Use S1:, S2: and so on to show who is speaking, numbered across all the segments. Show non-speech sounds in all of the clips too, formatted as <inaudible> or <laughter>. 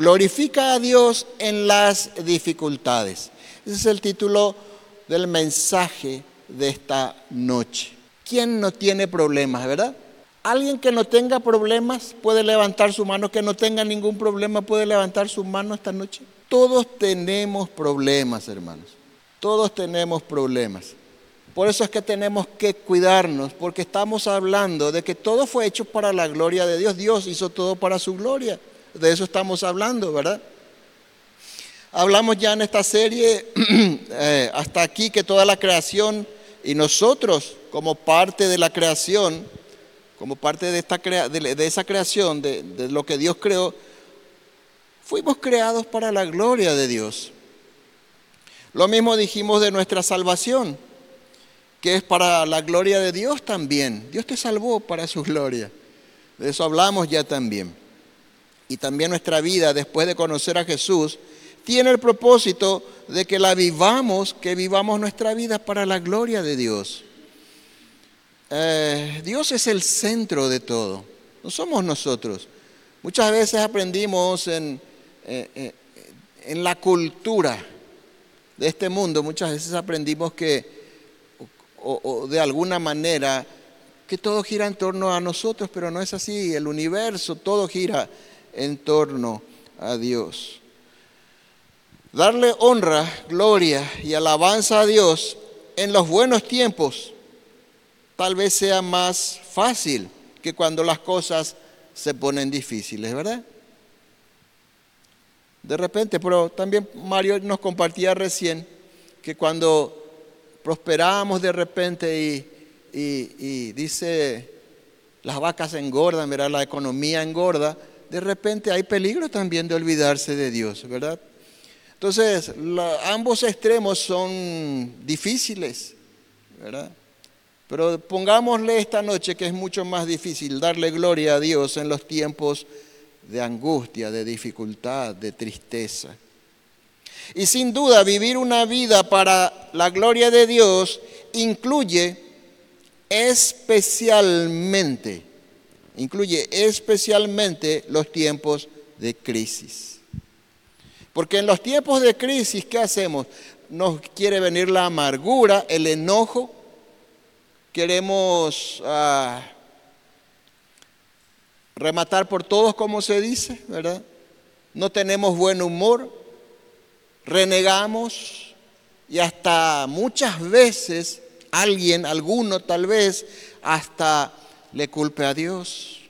S1: Glorifica a Dios en las dificultades. Ese es el título del mensaje de esta noche. ¿Quién no tiene problemas, verdad? Alguien que no tenga problemas puede levantar su mano, que no tenga ningún problema puede levantar su mano esta noche. Todos tenemos problemas, hermanos. Todos tenemos problemas. Por eso es que tenemos que cuidarnos, porque estamos hablando de que todo fue hecho para la gloria de Dios. Dios hizo todo para su gloria. De eso estamos hablando, ¿verdad? Hablamos ya en esta serie <clears throat> eh, hasta aquí que toda la creación y nosotros como parte de la creación, como parte de, esta de, esa creación, de, de lo que Dios creó, fuimos creados para la gloria de Dios. Lo mismo dijimos de nuestra salvación, que es para la gloria de Dios también. Dios te salvó para su gloria. De eso hablamos ya también. Y también nuestra vida, después de conocer a Jesús, tiene el propósito de que la vivamos, que vivamos nuestra vida para la gloria de Dios. Eh, Dios es el centro de todo, no somos nosotros. Muchas veces aprendimos en, eh, eh, en la cultura de este mundo, muchas veces aprendimos que, o, de alguna manera, que todo gira en torno a nosotros, pero no es así. El universo, todo gira en torno a Dios. Darle honra, gloria y alabanza a Dios en los buenos tiempos tal vez sea más fácil que cuando las cosas se ponen difíciles, ¿verdad? De repente, pero también Mario nos compartía recién que cuando prosperamos de repente y, dice las vacas engordan, ¿verdad? La economía engorda, de repente hay peligro también de olvidarse de Dios, ¿verdad? Entonces, ambos extremos son difíciles, ¿verdad? Pero pongámosle esta noche que es mucho más difícil darle gloria a Dios en los tiempos de angustia, de dificultad, de tristeza. Y sin duda vivir una vida para la gloria de Dios incluye especialmente, incluye especialmente los tiempos de crisis. Porque en los tiempos de crisis, ¿qué hacemos? Nos quiere venir la amargura, el enojo, queremos ah, rematar por todos, como se dice, ¿verdad? No tenemos buen humor, renegamos y hasta muchas veces alguien, alguno tal vez, hasta le culpe a Dios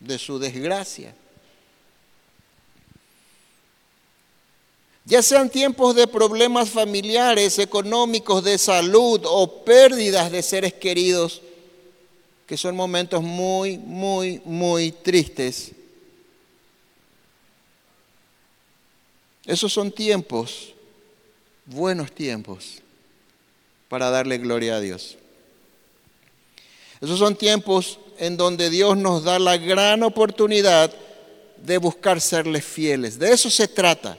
S1: de su desgracia. Ya sean tiempos de problemas familiares, económicos, de salud o pérdidas de seres queridos, que son momentos muy, muy, muy tristes. Esos son tiempos, buenos tiempos, para darle gloria a Dios. Esos son tiempos en donde Dios nos da la gran oportunidad de buscar serles fieles. De eso se trata.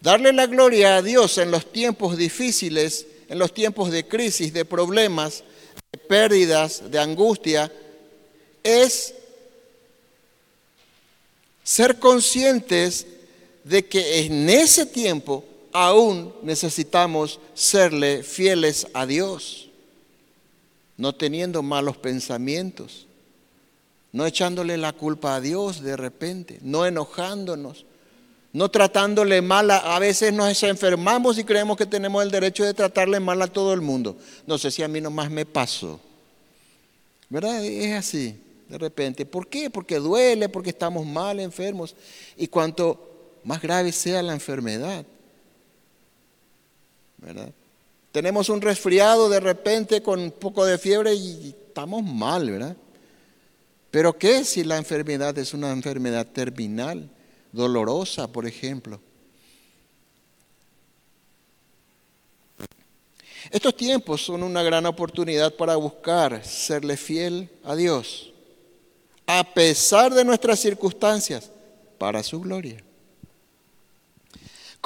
S1: Darle la gloria a Dios en los tiempos difíciles, en los tiempos de crisis, de problemas, de pérdidas, de angustia, es ser conscientes de que en ese tiempo aún necesitamos serle fieles a Dios, no teniendo malos pensamientos, no echándole la culpa a Dios de repente, no enojándonos, no tratándole mal. A, veces nos enfermamos y creemos que tenemos el derecho de tratarle mal a todo el mundo. No sé si a mí nomás me pasó. ¿Verdad? Es así, de repente. ¿Por qué? Porque duele, porque estamos mal, enfermos. Y cuanto más grave sea la enfermedad, ¿verdad? Tenemos un resfriado de repente con un poco de fiebre y estamos mal, ¿verdad? Pero ¿qué si la enfermedad es una enfermedad terminal? dolorosa, por ejemplo. Estos tiempos son una gran oportunidad para buscar serle fiel a Dios, a pesar de nuestras circunstancias, para su gloria.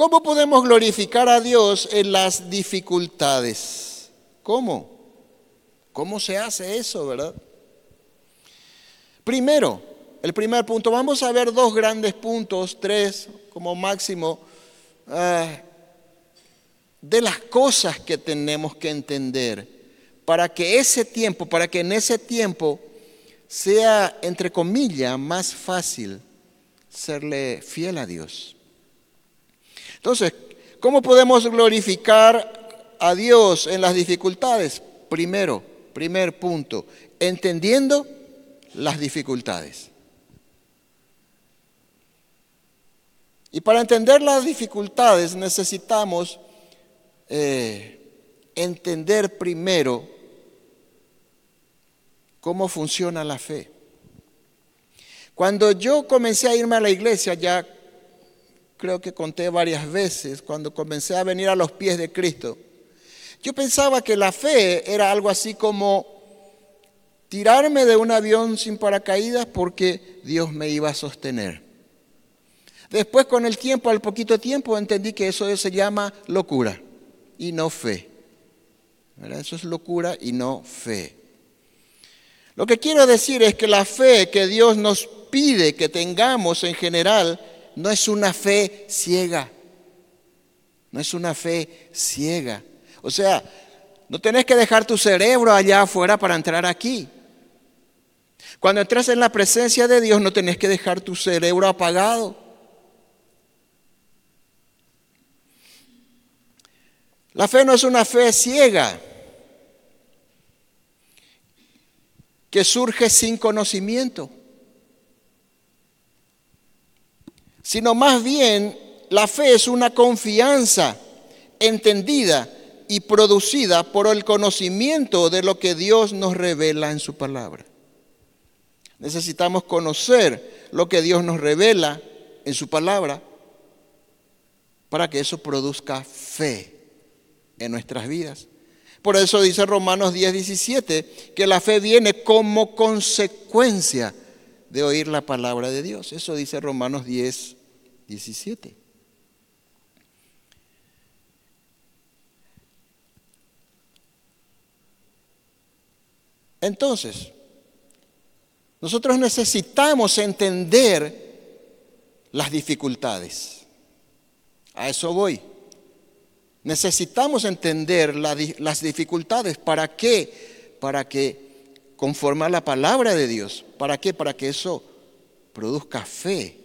S1: ¿Cómo podemos glorificar a Dios en las dificultades? ¿Cómo? ¿Cómo se hace eso, verdad? Primero, el primer punto, vamos a ver dos grandes puntos, tres como máximo, eh, de las cosas que tenemos que entender para que ese tiempo, para que en ese tiempo sea, entre comillas, más fácil serle fiel a Dios. Entonces, ¿cómo podemos glorificar a Dios en las dificultades? Primero, primer punto, entendiendo las dificultades. Y para entender las dificultades necesitamos eh, entender primero cómo funciona la fe. Cuando yo comencé a irme a la iglesia, ya creo que conté varias veces, cuando comencé a venir a los pies de Cristo, yo pensaba que la fe era algo así como tirarme de un avión sin paracaídas porque Dios me iba a sostener. Después con el tiempo, al poquito tiempo, entendí que eso se llama locura y no fe. Eso es locura y no fe. Lo que quiero decir es que la fe que Dios nos pide que tengamos en general no es una fe ciega. No es una fe ciega. O sea, no tenés que dejar tu cerebro allá afuera para entrar aquí. Cuando entras en la presencia de Dios no tenés que dejar tu cerebro apagado. La fe no es una fe ciega que surge sin conocimiento, sino más bien la fe es una confianza entendida y producida por el conocimiento de lo que Dios nos revela en su palabra. Necesitamos conocer lo que Dios nos revela en su palabra para que eso produzca fe en nuestras vidas. Por eso dice Romanos 10, 17, que la fe viene como consecuencia de oír la palabra de Dios. Eso dice Romanos 10, 17. Entonces, nosotros necesitamos entender las dificultades. A eso voy. Necesitamos entender las dificultades. ¿Para qué? Para que, conforme a la palabra de Dios, ¿para qué? Para que eso produzca fe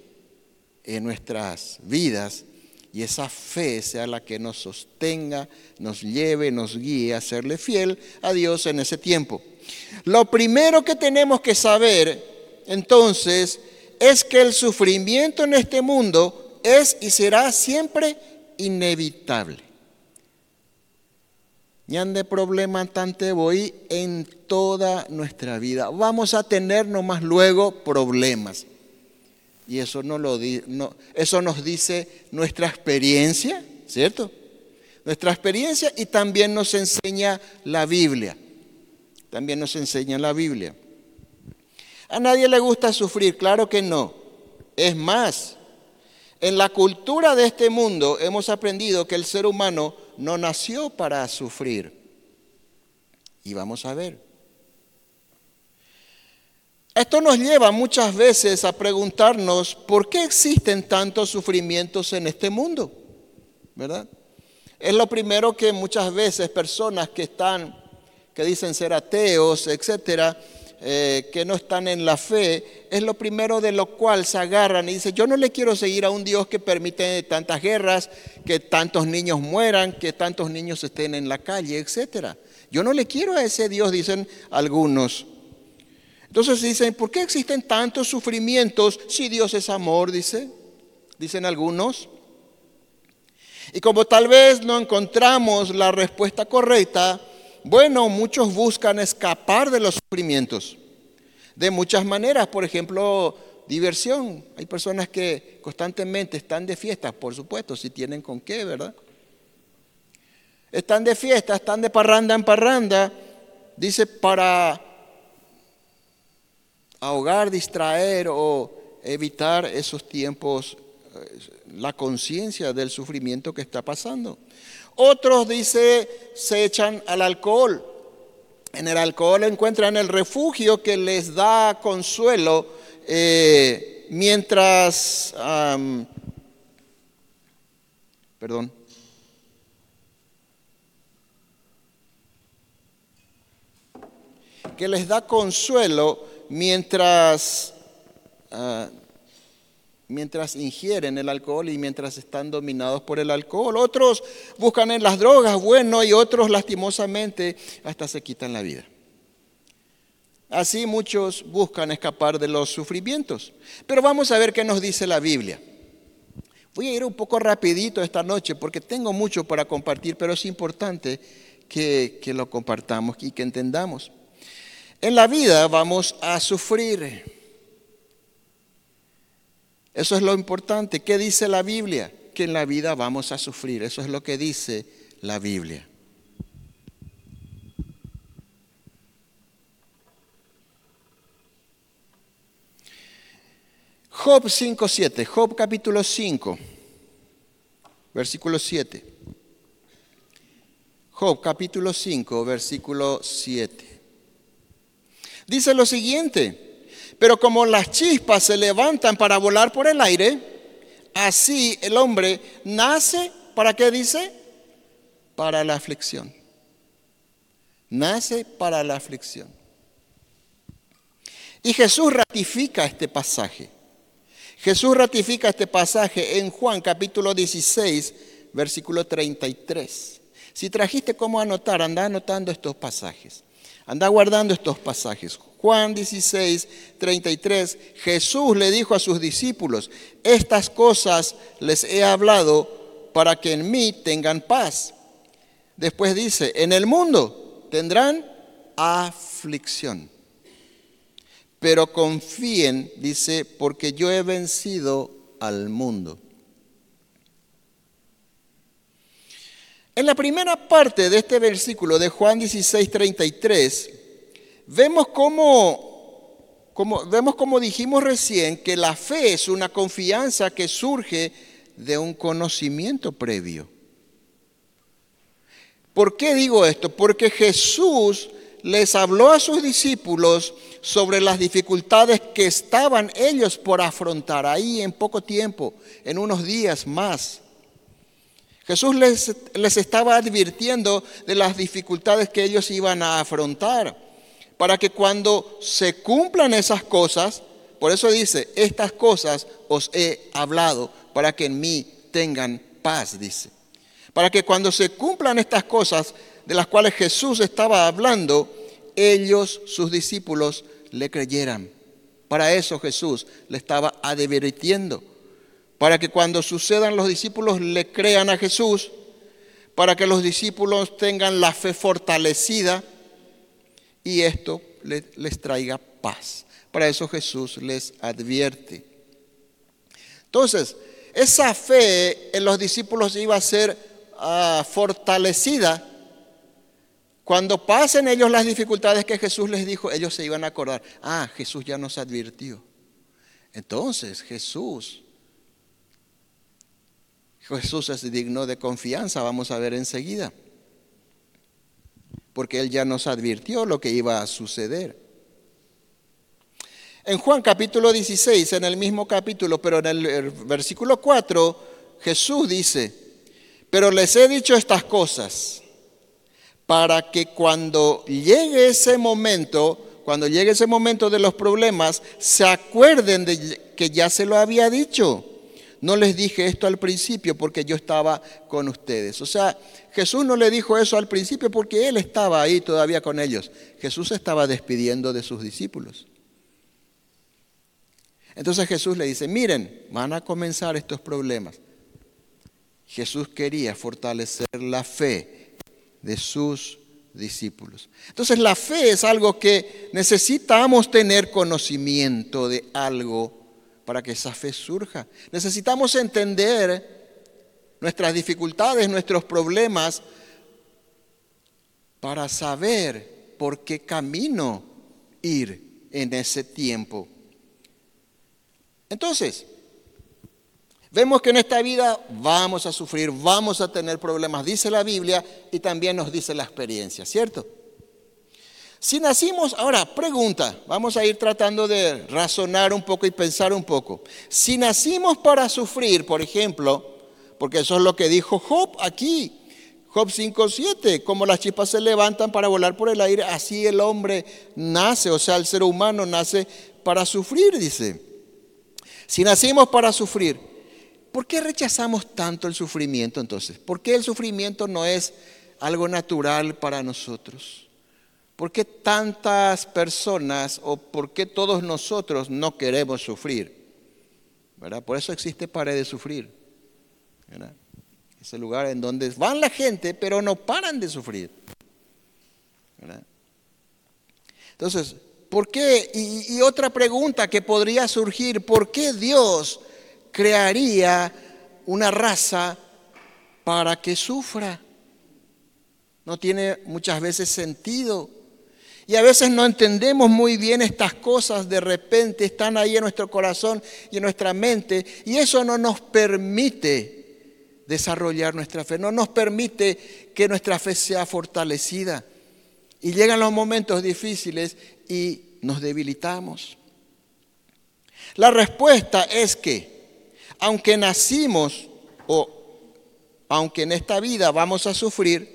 S1: en nuestras vidas y esa fe sea la que nos sostenga, nos lleve, nos guíe a serle fiel a Dios en ese tiempo. Lo primero que tenemos que saber entonces es que el sufrimiento en este mundo es y será siempre inevitable de problema tante voy en toda nuestra vida. Vamos a tener nomás luego problemas. Y eso, no lo no, eso nos dice nuestra experiencia, ¿cierto? Nuestra experiencia y también nos enseña la Biblia. También nos enseña la Biblia. A nadie le gusta sufrir, claro que no. Es más, en la cultura de este mundo hemos aprendido que el ser humano no nació para sufrir. Y vamos a ver. Esto nos lleva muchas veces a preguntarnos por qué existen tantos sufrimientos en este mundo, ¿verdad? Es lo primero que muchas veces personas que están, que dicen ser ateos, etcétera, eh, que no están en la fe, es lo primero de lo cual se agarran y dicen, yo no le quiero seguir a un Dios que permite tantas guerras, que tantos niños mueran, que tantos niños estén en la calle, etc. Yo no le quiero a ese Dios, dicen algunos. Entonces dicen, ¿por qué existen tantos sufrimientos si Dios es amor? Dice, dicen algunos. Y como tal vez no encontramos la respuesta correcta, bueno, muchos buscan escapar de los sufrimientos de muchas maneras, por ejemplo, diversión. Hay personas que constantemente están de fiesta, por supuesto, si tienen con qué, ¿verdad? Están de fiesta, están de parranda en parranda, dice, para ahogar, distraer o evitar esos tiempos, eh, la conciencia del sufrimiento que está pasando. Otros, dice, se echan al alcohol. En el alcohol encuentran el refugio que les da consuelo eh, mientras, perdón, que les da consuelo mientras, ah, mientras ingieren el alcohol y mientras están dominados por el alcohol. Otros buscan en las drogas, bueno, y otros lastimosamente hasta se quitan la vida. Así muchos buscan escapar de los sufrimientos. Pero vamos a ver qué nos dice la Biblia. Voy a ir un poco rapidito esta noche porque tengo mucho para compartir, pero es importante que, que lo compartamos y que entendamos. En la vida vamos a sufrir. Eso es lo importante. ¿Qué dice la Biblia? Que en la vida vamos a sufrir. Eso es lo que dice la Biblia. Job 5.7, Job capítulo 5, versículo 7. Job capítulo 5, versículo 7. Dice lo siguiente, pero como las chispas se levantan para volar por el aire, así el hombre nace, ¿para qué dice? Para la aflicción. Nace para la aflicción. Y Jesús ratifica este pasaje. Jesús ratifica este pasaje en Juan capítulo 16, versículo 33. Si trajiste cómo anotar, anda anotando estos pasajes. Anda guardando estos pasajes. Juan 16, 33. Jesús le dijo a sus discípulos, estas cosas les he hablado para que en mí tengan paz. Después dice, en el mundo tendrán aflicción pero confíen, dice, porque yo he vencido al mundo. En la primera parte de este versículo de Juan 16, 33, vemos como, vemos como dijimos recién que la fe es una confianza que surge de un conocimiento previo. ¿Por qué digo esto? Porque Jesús les habló a sus discípulos sobre las dificultades que estaban ellos por afrontar ahí en poco tiempo, en unos días más. Jesús les, les estaba advirtiendo de las dificultades que ellos iban a afrontar, para que cuando se cumplan esas cosas, por eso dice, estas cosas os he hablado, para que en mí tengan paz, dice. Para que cuando se cumplan estas cosas, de las cuales Jesús estaba hablando, ellos, sus discípulos, le creyeran. Para eso Jesús le estaba advirtiendo, para que cuando sucedan los discípulos le crean a Jesús, para que los discípulos tengan la fe fortalecida y esto les, traiga paz. Para eso Jesús les advierte. Entonces, esa fe en los discípulos iba a ser ah, fortalecida cuando pasen ellos las dificultades que Jesús les dijo, ellos se iban a acordar, ah, Jesús ya nos advirtió. Entonces Jesús, Jesús es digno de confianza, vamos a ver enseguida, porque Él ya nos advirtió lo que iba a suceder. En Juan capítulo 16, en el mismo capítulo, pero en el versículo 4, Jesús dice, pero les he dicho estas cosas para que cuando llegue ese momento, cuando llegue ese momento de los problemas, se acuerden de que ya se lo había dicho. No les dije esto al principio porque yo estaba con ustedes. O sea, Jesús no le dijo eso al principio porque Él estaba ahí todavía con ellos. Jesús estaba despidiendo de sus discípulos. Entonces Jesús le dice, miren, van a comenzar estos problemas. Jesús quería fortalecer la fe de sus discípulos. Entonces la fe es algo que necesitamos tener conocimiento de algo para que esa fe surja. Necesitamos entender nuestras dificultades, nuestros problemas, para saber por qué camino ir en ese tiempo. Entonces, Vemos que en esta vida vamos a sufrir, vamos a tener problemas, dice la Biblia y también nos dice la experiencia, ¿cierto? Si nacimos, ahora, pregunta, vamos a ir tratando de razonar un poco y pensar un poco. Si nacimos para sufrir, por ejemplo, porque eso es lo que dijo Job aquí, Job 5.7, como las chispas se levantan para volar por el aire, así el hombre nace, o sea, el ser humano nace para sufrir, dice. Si nacimos para sufrir, ¿por qué rechazamos tanto el sufrimiento entonces? ¿Por qué el sufrimiento no es algo natural para nosotros? ¿Por qué tantas personas o por qué todos nosotros no queremos sufrir? ¿Verdad? Por eso existe pared de sufrir. ¿verdad? Ese lugar en donde van la gente, pero no paran de sufrir. Entonces, ¿por qué? Y otra pregunta que podría surgir, ¿por qué Dios crearía una raza para que sufra? No tiene muchas veces sentido. Y a veces no entendemos muy bien estas cosas, de repente están ahí en nuestro corazón y en nuestra mente, y eso no nos permite desarrollar nuestra fe, no nos permite que nuestra fe sea fortalecida. Y llegan los momentos difíciles y nos debilitamos. La respuesta es que, aunque nacimos o aunque en esta vida vamos a sufrir,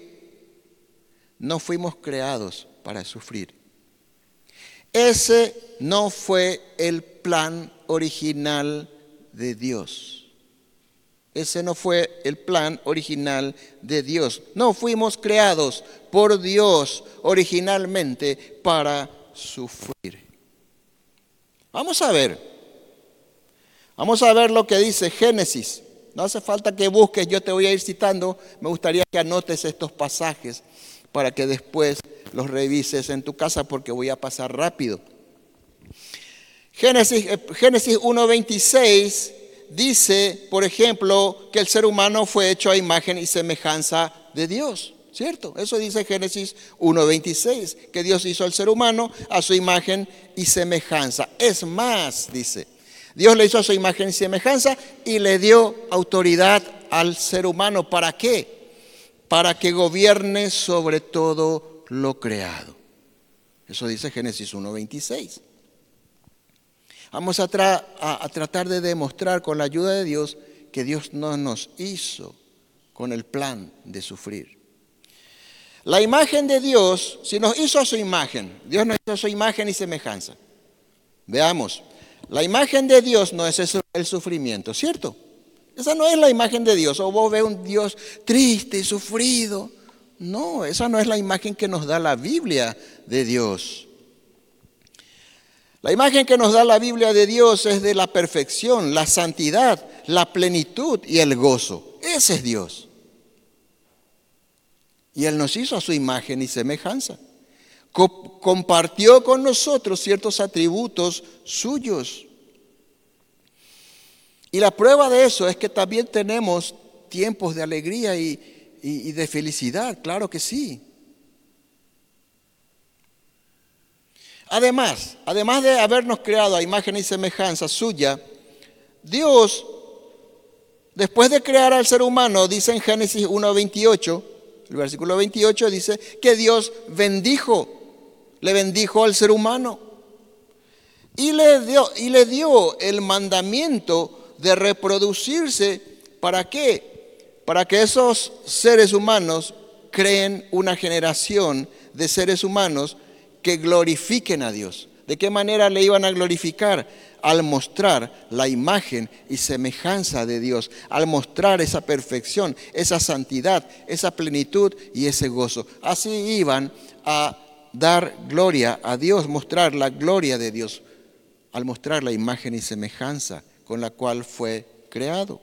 S1: no fuimos creados para sufrir. Ese no fue el plan original de Dios. Ese no fue el plan original de Dios. No fuimos creados por Dios originalmente para sufrir. Vamos a ver. Vamos a ver lo que dice Génesis. No hace falta que busques, yo te voy a ir citando. Me gustaría que anotes estos pasajes para que después los revises en tu casa porque voy a pasar rápido. Génesis, eh, Génesis 1.26 dice, por ejemplo, que el ser humano fue hecho a imagen y semejanza de Dios. ¿Cierto? Eso dice Génesis 1.26, que Dios hizo al ser humano a su imagen y semejanza. Es más, dice, Dios le hizo a su imagen y semejanza y le dio autoridad al ser humano. ¿Para qué? Para que gobierne sobre todo lo creado. Eso dice Génesis 1.26. Vamos a, a, tratar de demostrar con la ayuda de Dios que Dios no nos hizo con el plan de sufrir. La imagen de Dios, si nos hizo su imagen, Dios nos hizo su imagen y semejanza. Veamos, la imagen de Dios no es el sufrimiento, ¿cierto? Esa no es la imagen de Dios. O vos ves un Dios triste y sufrido. No, esa no es la imagen que nos da la Biblia de Dios. La imagen que nos da la Biblia de Dios es de la perfección, la santidad, la plenitud y el gozo. Ese es Dios. Y Él nos hizo a su imagen y semejanza. compartió con nosotros ciertos atributos suyos. Y la prueba de eso es que también tenemos tiempos de alegría y, de felicidad, claro que sí. Además, además de habernos creado a imagen y semejanza suya, Dios, después de crear al ser humano, dice en Génesis 1.28, el versículo 28 dice que Dios bendijo, le bendijo al ser humano y le dio, y le dio el mandamiento de reproducirse. ¿Para qué? Para que esos seres humanos creen una generación de seres humanos que glorifiquen a Dios. ¿De qué manera le iban a glorificar? Al mostrar la imagen y semejanza de Dios, al mostrar esa perfección, esa santidad, esa plenitud y ese gozo. Así iban a dar gloria a Dios, mostrar la gloria de Dios, al mostrar la imagen y semejanza con la cual fue creado.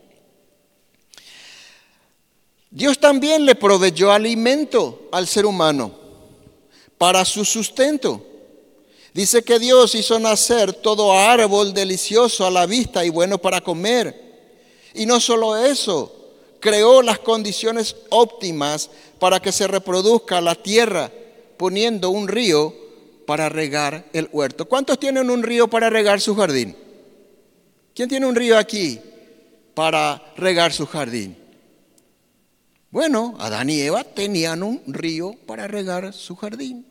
S1: Dios también le proveyó alimento al ser humano para su sustento. Dice que Dios hizo nacer todo árbol delicioso a la vista y bueno para comer. Y no solo eso, creó las condiciones óptimas para que se reproduzca la tierra, poniendo un río para regar el huerto. ¿Cuántos tienen un río para regar su jardín? ¿Quién tiene un río aquí para regar su jardín? Bueno, Adán y Eva tenían un río para regar su jardín.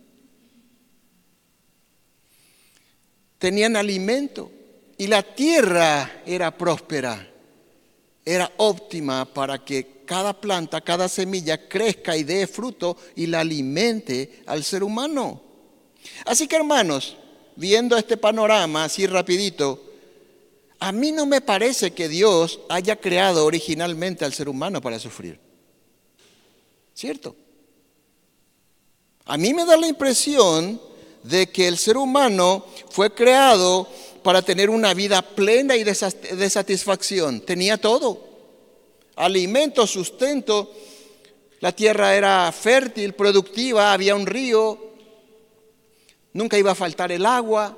S1: tenían alimento y la tierra era próspera, era óptima para que cada planta, cada semilla crezca y dé fruto y la alimente al ser humano. Así que hermanos, viendo este panorama así rapidito, a mí no me parece que Dios haya creado originalmente al ser humano para sufrir. ¿Cierto? A mí me da la impresión de que el ser humano fue creado para tener una vida plena y de satisfacción. Tenía todo. Alimento, sustento. La tierra era fértil, productiva, había un río. Nunca iba a faltar el agua.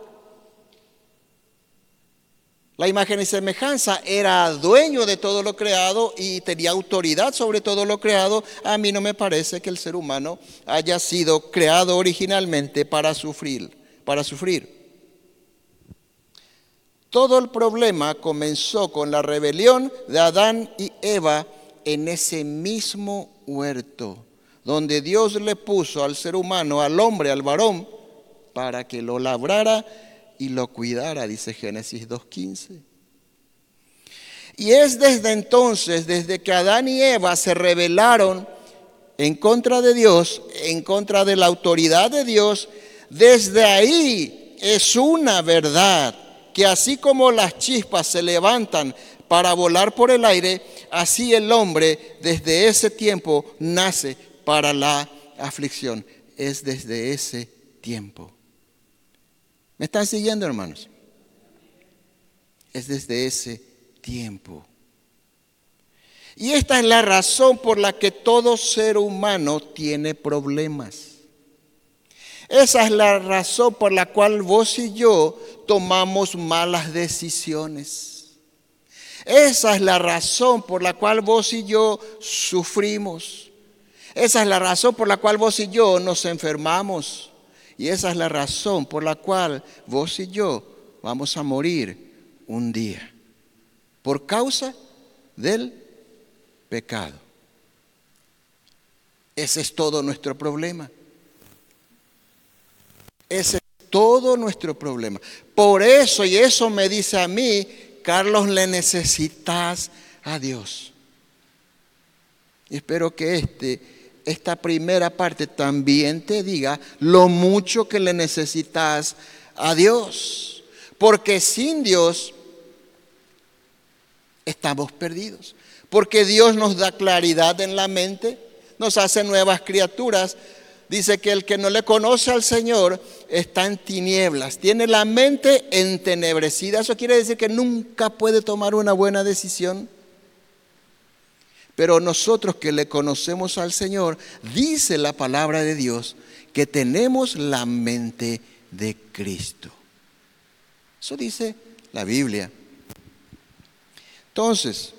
S1: La imagen y semejanza era dueño de todo lo creado y tenía autoridad sobre todo lo creado. A mí no me parece que el ser humano haya sido creado originalmente para sufrir, para sufrir. Todo el problema comenzó con la rebelión de Adán y Eva en ese mismo huerto, donde Dios le puso al ser humano, al hombre, al varón, para que lo labrara y lo cuidara, dice Génesis 2.15. Y es desde entonces, desde que Adán y Eva se rebelaron en contra de Dios, en contra de la autoridad de Dios, desde ahí es una verdad que así como las chispas se levantan para volar por el aire, así el hombre desde ese tiempo nace para la aflicción. Es desde ese tiempo. ¿Me están siguiendo, hermanos? Es desde ese tiempo. Y esta es la razón por la que todo ser humano tiene problemas. Esa es la razón por la cual vos y yo tomamos malas decisiones. Esa es la razón por la cual vos y yo sufrimos. Esa es la razón por la cual vos y yo nos enfermamos. Y esa es la razón por la cual vos y yo vamos a morir un día. Por causa del pecado. Ese es todo nuestro problema. Ese es todo nuestro problema. Por eso, y eso me dice a mí, Carlos, le necesitas a Dios. Y espero que este esta primera parte también te diga lo mucho que le necesitas a Dios. Porque sin Dios estamos perdidos. Porque Dios nos da claridad en la mente, nos hace nuevas criaturas. Dice que el que no le conoce al Señor está en tinieblas, tiene la mente entenebrecida. Eso quiere decir que nunca puede tomar una buena decisión. Pero nosotros que le conocemos al Señor, dice la palabra de Dios que tenemos la mente de Cristo. Eso dice la Biblia. Entonces,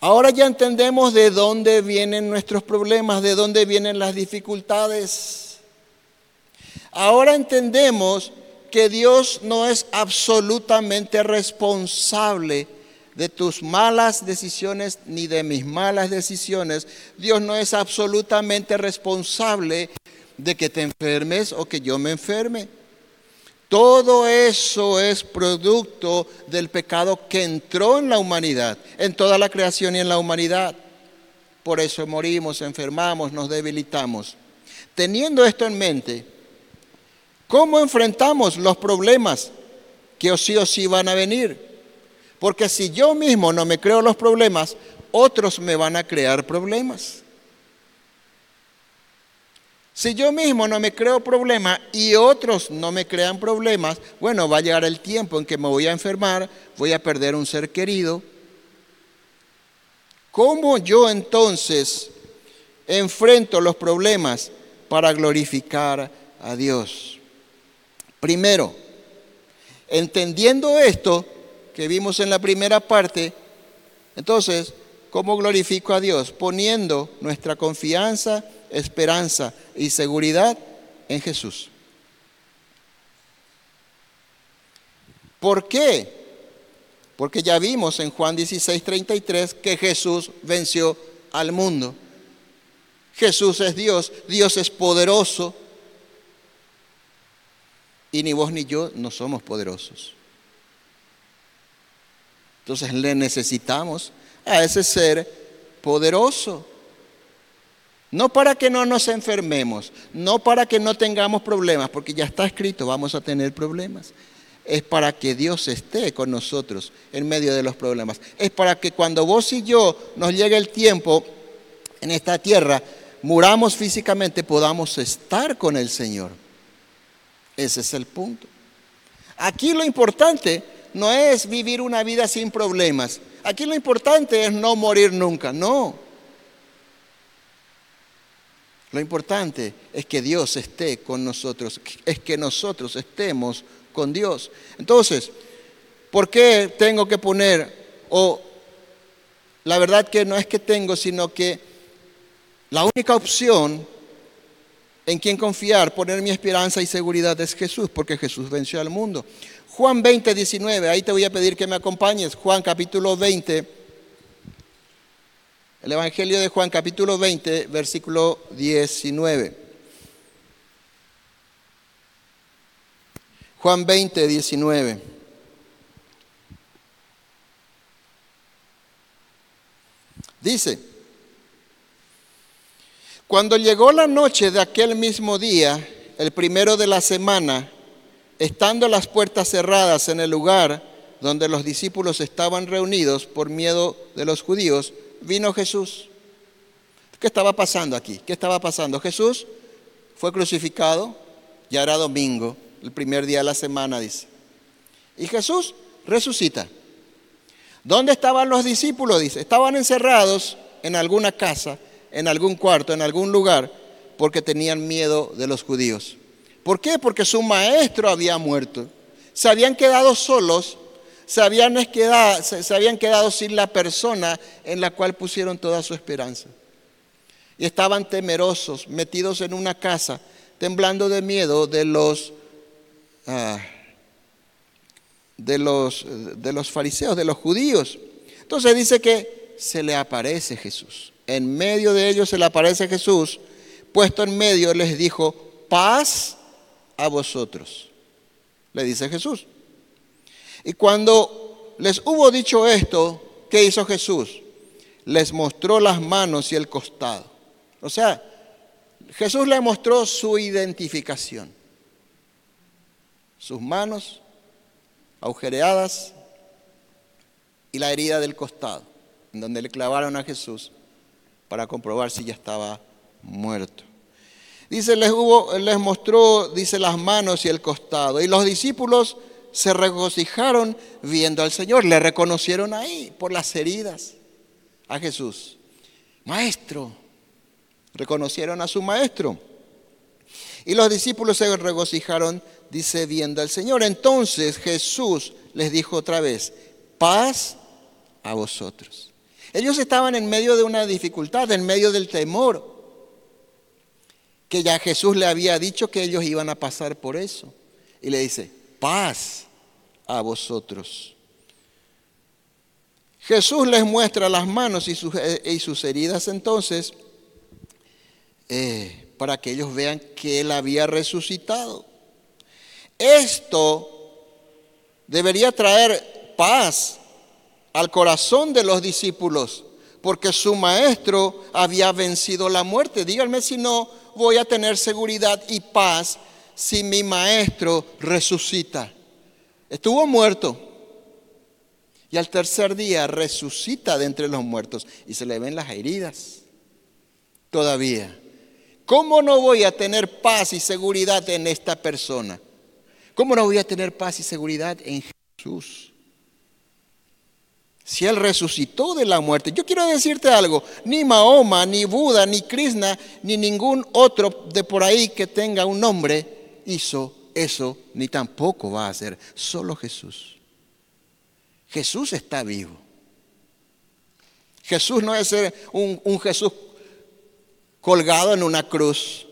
S1: ahora ya entendemos de dónde vienen nuestros problemas, de dónde vienen las dificultades. Ahora entendemos que Dios no es absolutamente responsable de tus malas decisiones ni de mis malas decisiones. Dios no es absolutamente responsable de que te enfermes o que yo me enferme. Todo eso es producto del pecado que entró en la humanidad, en toda la creación y en la humanidad. Por eso morimos, enfermamos, nos debilitamos. Teniendo esto en mente, ¿cómo enfrentamos los problemas que sí o sí van a venir? Porque si yo mismo no me creo los problemas, otros me van a crear problemas. Si yo mismo no me creo problemas y otros no me crean problemas, bueno, va a llegar el tiempo en que me voy a enfermar, voy a perder un ser querido. ¿Cómo yo entonces enfrento los problemas para glorificar a Dios? Primero, entendiendo esto, que vimos en la primera parte, entonces, ¿cómo glorifico a Dios? Poniendo nuestra confianza, esperanza y seguridad en Jesús. ¿Por qué? Porque ya vimos en Juan 16, 33 que Jesús venció al mundo. Jesús es Dios, Dios es poderoso. Y ni vos ni yo no somos poderosos. Entonces le necesitamos a ese ser poderoso. No para que no nos enfermemos, no para que no tengamos problemas, porque ya está escrito, vamos a tener problemas. Es para que Dios esté con nosotros en medio de los problemas. Es para que cuando vos y yo nos llegue el tiempo en esta tierra, muramos físicamente, podamos estar con el Señor. Ese es el punto. Aquí lo importante no es vivir una vida sin problemas. Aquí lo importante es no morir nunca, no. Lo importante es que Dios esté con nosotros, es que nosotros estemos con Dios. Entonces, ¿por qué tengo que poner, o la verdad que no es que tengo, sino que la única opción en quien confiar, poner mi esperanza y seguridad es Jesús, porque Jesús venció al mundo. Juan 20, 19, ahí te voy a pedir que me acompañes. Juan capítulo 20, el Evangelio de Juan capítulo 20, versículo 19. Juan 20, 19. Dice, cuando llegó la noche de aquel mismo día, el primero de la semana, estando las puertas cerradas en el lugar donde los discípulos estaban reunidos por miedo de los judíos, vino Jesús. ¿Qué estaba pasando aquí? ¿Qué estaba pasando? Jesús fue crucificado, ya era domingo, el primer día de la semana, dice. Y Jesús resucita. ¿Dónde estaban los discípulos? Dice, estaban encerrados en alguna casa, en algún cuarto, en algún lugar, porque tenían miedo de los judíos. ¿Por qué? Porque su maestro había muerto. Se habían quedado solos se habían, quedado, sin la persona en la cual pusieron toda su esperanza. Y estaban temerosos, metidos en una casa, temblando de miedo de los, ah, de los, de los fariseos, de los judíos. Entonces dice que se le aparece Jesús. En medio de ellos se le aparece Jesús, puesto en medio les dijo, paz a vosotros. Le dice Jesús. Y cuando les hubo dicho esto, ¿qué hizo Jesús? Les mostró las manos y el costado. O sea, Jesús le mostró su identificación. Sus manos agujereadas y la herida del costado, en donde le clavaron a Jesús para comprobar si ya estaba muerto. Dice, les, hubo, les mostró, dice, las manos y el costado. Y los discípulos se regocijaron viendo al Señor, le reconocieron ahí por las heridas a Jesús. Maestro, reconocieron a su maestro. Y los discípulos se regocijaron, dice, viendo al Señor. Entonces Jesús les dijo otra vez, paz a vosotros. Ellos estaban en medio de una dificultad, en medio del temor, que ya Jesús le había dicho que ellos iban a pasar por eso. Y le dice, paz a vosotros. Jesús les muestra las manos y sus, eh, y sus heridas entonces eh, para que ellos vean que Él había resucitado. Esto debería traer paz al corazón de los discípulos, porque su maestro había vencido la muerte. Díganme si no voy a tener seguridad y paz si mi maestro resucita. Estuvo muerto. Y al tercer día resucita de entre los muertos y se le ven las heridas. Todavía. ¿Cómo no voy a tener paz y seguridad en esta persona? ¿Cómo no voy a tener paz y seguridad en Jesús? Si Él resucitó de la muerte. Yo quiero decirte algo, ni Mahoma, ni Buda, ni Krishna, ni ningún otro de por ahí que tenga un nombre hizo eso ni tampoco va a ser solo Jesús. Jesús está vivo. Jesús no es un, un Jesús colgado en una cruz.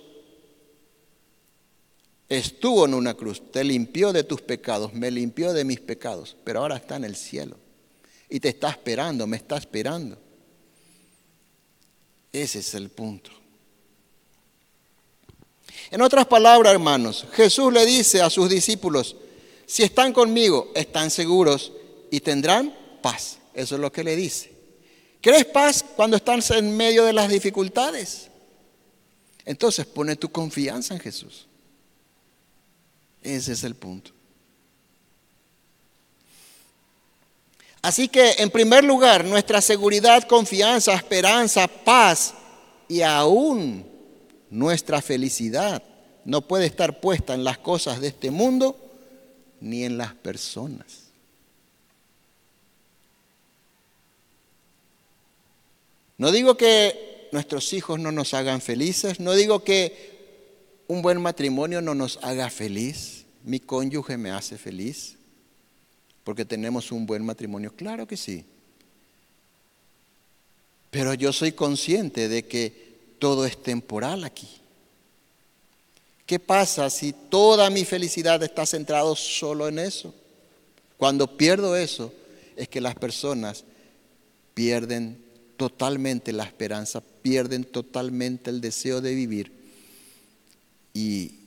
S1: Estuvo en una cruz, te limpió de tus pecados, me limpió de mis pecados, pero ahora está en el cielo y te está esperando, me está esperando. Ese es el punto. En otras palabras, hermanos, Jesús le dice a sus discípulos, si están conmigo, están seguros y tendrán paz. Eso es lo que le dice. ¿Crees paz cuando estás en medio de las dificultades? Entonces pone tu confianza en Jesús. Ese es el punto. Así que, en primer lugar, nuestra seguridad, confianza, esperanza, paz y aún nuestra felicidad no puede estar puesta en las cosas de este mundo ni en las personas. No digo que nuestros hijos no nos hagan felices, no digo que un buen matrimonio no nos haga feliz, mi cónyuge me hace feliz, porque tenemos un buen matrimonio, claro que sí. Pero yo soy consciente de que todo es temporal aquí. ¿Qué pasa si toda mi felicidad está centrada solo en eso? Cuando pierdo eso, es que las personas pierden totalmente la esperanza, pierden totalmente el deseo de vivir y,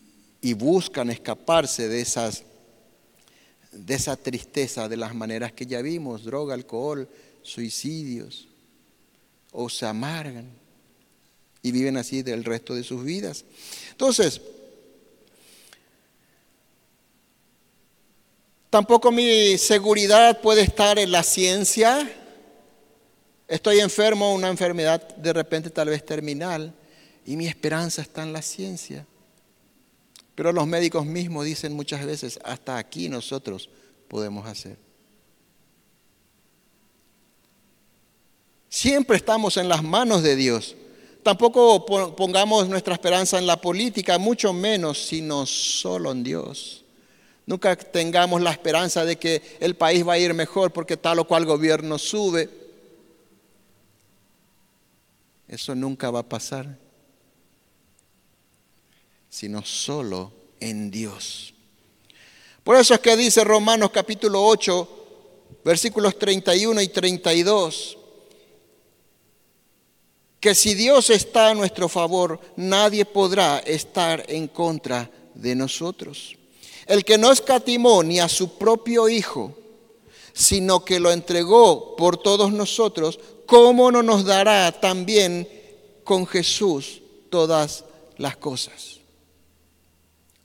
S1: buscan escaparse de, esas, de esa tristeza de las maneras que ya vimos, droga, alcohol, suicidios, o se amargan y viven así del resto de sus vidas. Entonces, tampoco mi seguridad puede estar en la ciencia, Estoy enfermo, una enfermedad de repente tal vez terminal, y mi esperanza está en la ciencia. Pero los médicos mismos dicen muchas veces, hasta aquí nosotros podemos hacer. Siempre estamos en las manos de Dios. Tampoco pongamos nuestra esperanza en la política, mucho menos, sino solo en Dios. Nunca tengamos la esperanza de que el país va a ir mejor porque tal o cual gobierno sube. Eso nunca va a pasar, sino solo en Dios. Por eso es que dice Romanos capítulo 8, versículos 31 y 32, que si Dios está a nuestro favor, nadie podrá estar en contra de nosotros. El que no escatimó ni a su propio Hijo, sino que lo entregó por todos nosotros, ¿cómo no nos dará también con Jesús todas las cosas?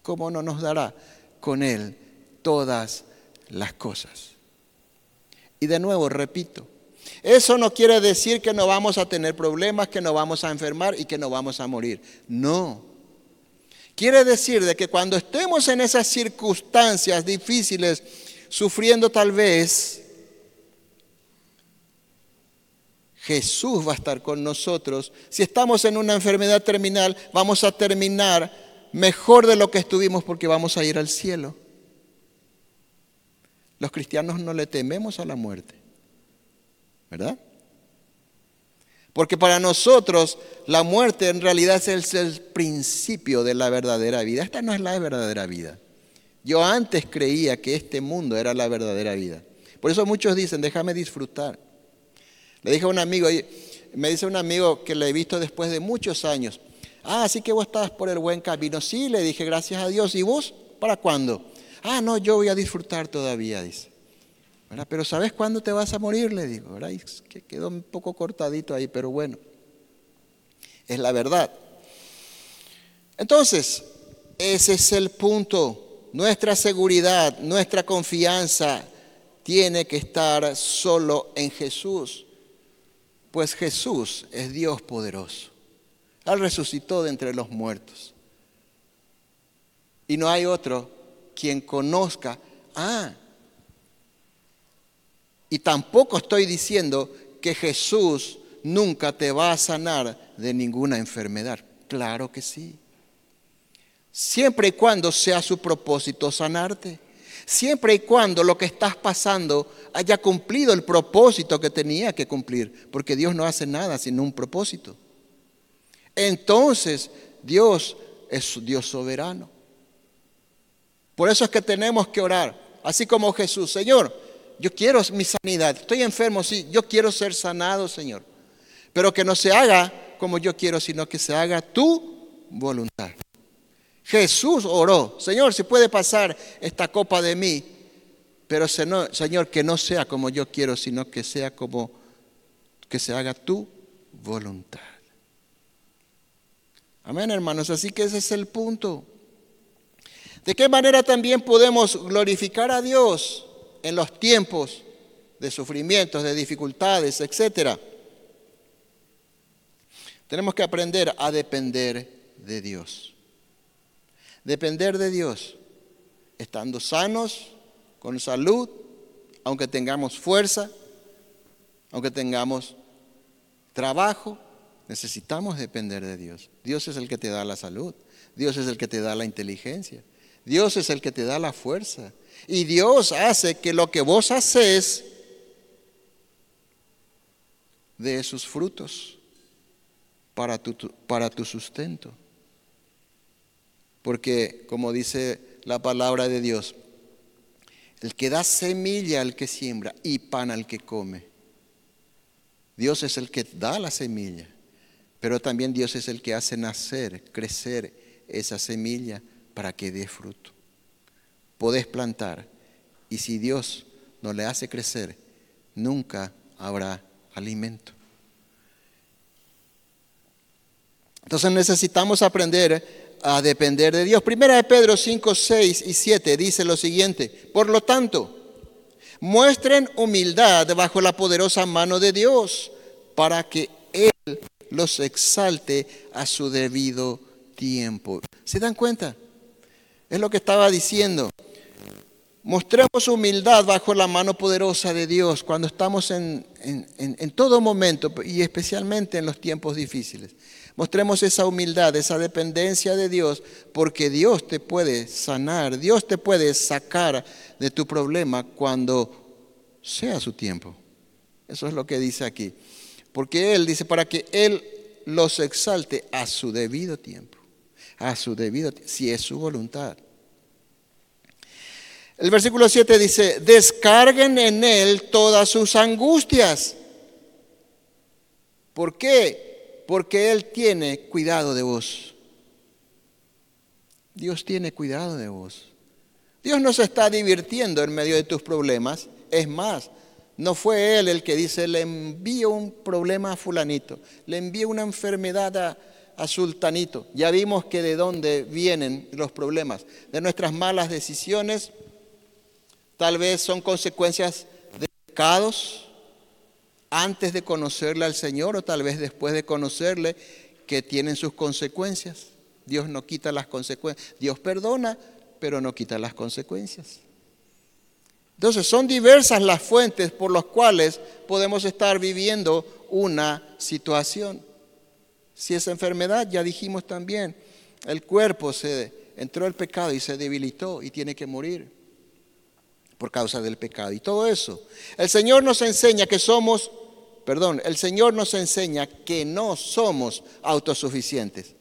S1: ¿Cómo no nos dará con Él todas las cosas? Y de nuevo, repito, eso no quiere decir que no vamos a tener problemas, que no vamos a enfermar y que no vamos a morir. No. Quiere decir de que cuando estemos en esas circunstancias difíciles, sufriendo tal vez Jesús va a estar con nosotros. Si estamos en una enfermedad terminal, vamos a terminar mejor de lo que estuvimos porque vamos a ir al cielo. Los cristianos no le tememos a la muerte, ¿verdad? Porque para nosotros la muerte en realidad es el, principio de la verdadera vida. Esta no es la verdadera vida. Yo antes creía que este mundo era la verdadera vida. Por eso muchos dicen, déjame disfrutar. Le dije a un amigo, me dice un amigo que le he visto después de muchos años, ah, así que vos estás por el buen camino. Sí, le dije, gracias a Dios. ¿Y vos? ¿Para cuándo? Ah, no, yo voy a disfrutar todavía, dice. Pero ¿sabes cuándo te vas a morir? Le digo, que quedó un poco cortadito ahí, pero bueno, es la verdad. Entonces, ese es el punto. Nuestra seguridad, nuestra confianza tiene que estar solo en Jesús. Pues Jesús es Dios poderoso. Él resucitó de entre los muertos. Y no hay otro quien conozca, ah, y tampoco estoy diciendo que Jesús nunca te va a sanar de ninguna enfermedad. Claro que sí. Siempre y cuando sea su propósito sanarte. Siempre y cuando lo que estás pasando haya cumplido el propósito que tenía que cumplir, porque Dios no hace nada sin un propósito. Entonces, Dios es Dios soberano. Por eso es que tenemos que orar, así como Jesús, Señor, yo quiero mi sanidad, estoy enfermo, sí, yo quiero ser sanado, Señor, pero que no se haga como yo quiero, sino que se haga tu voluntad. Jesús oró, Señor, si puede pasar esta copa de mí, pero Señor, que no sea como yo quiero, sino que sea como que se haga tu voluntad. Amén, hermanos. Así que ese es el punto. ¿De qué manera también podemos glorificar a Dios en los tiempos de sufrimientos, de dificultades, etcétera? Tenemos que aprender a depender de Dios. Depender de Dios, estando sanos, con salud, aunque tengamos fuerza, aunque tengamos trabajo, necesitamos depender de Dios. Dios es el que te da la salud, Dios es el que te da la inteligencia, Dios es el que te da la fuerza. Y Dios hace que lo que vos haces dé sus frutos para tu, para tu sustento. Porque, como dice la palabra de Dios, el que da semilla al que siembra y pan al que come. Dios es el que da la semilla, pero también Dios es el que hace nacer, crecer esa semilla para que dé fruto. Podés plantar y si Dios no le hace crecer, nunca habrá alimento. Entonces necesitamos aprender a depender de Dios. Primera de Pedro 5, 6 y 7 dice lo siguiente, por lo tanto, muestren humildad bajo la poderosa mano de Dios para que Él los exalte a su debido tiempo. ¿Se dan cuenta? Es lo que estaba diciendo. Mostremos humildad bajo la mano poderosa de Dios cuando estamos en, en todo momento y especialmente en los tiempos difíciles. Mostremos esa humildad, esa dependencia de Dios, porque Dios te puede sanar, Dios te puede sacar de tu problema cuando sea su tiempo. Eso es lo que dice aquí. Porque Él dice, para que Él los exalte a su debido tiempo, a su debido tiempo, si es su voluntad. El versículo 7 dice, descarguen en Él todas sus angustias. ¿Por qué? porque Él tiene cuidado de vos. Dios tiene cuidado de vos. Dios no se está divirtiendo en medio de tus problemas. Es más, no fue Él el que dice, le envío un problema a fulanito, le envío una enfermedad a, sultanito. Ya vimos que de dónde vienen los problemas. De nuestras malas decisiones, tal vez son consecuencias de pecados, antes de conocerle al Señor o tal vez después de conocerle que tienen sus consecuencias. Dios no quita las consecuencias. Dios perdona, pero no quita las consecuencias. Entonces son diversas las fuentes por las cuales podemos estar viviendo una situación. Si es enfermedad, ya dijimos también, el cuerpo se entró el pecado y se debilitó y tiene que morir por causa del pecado y todo eso. El Señor nos enseña que somos perdón, el Señor nos enseña que no somos autosuficientes.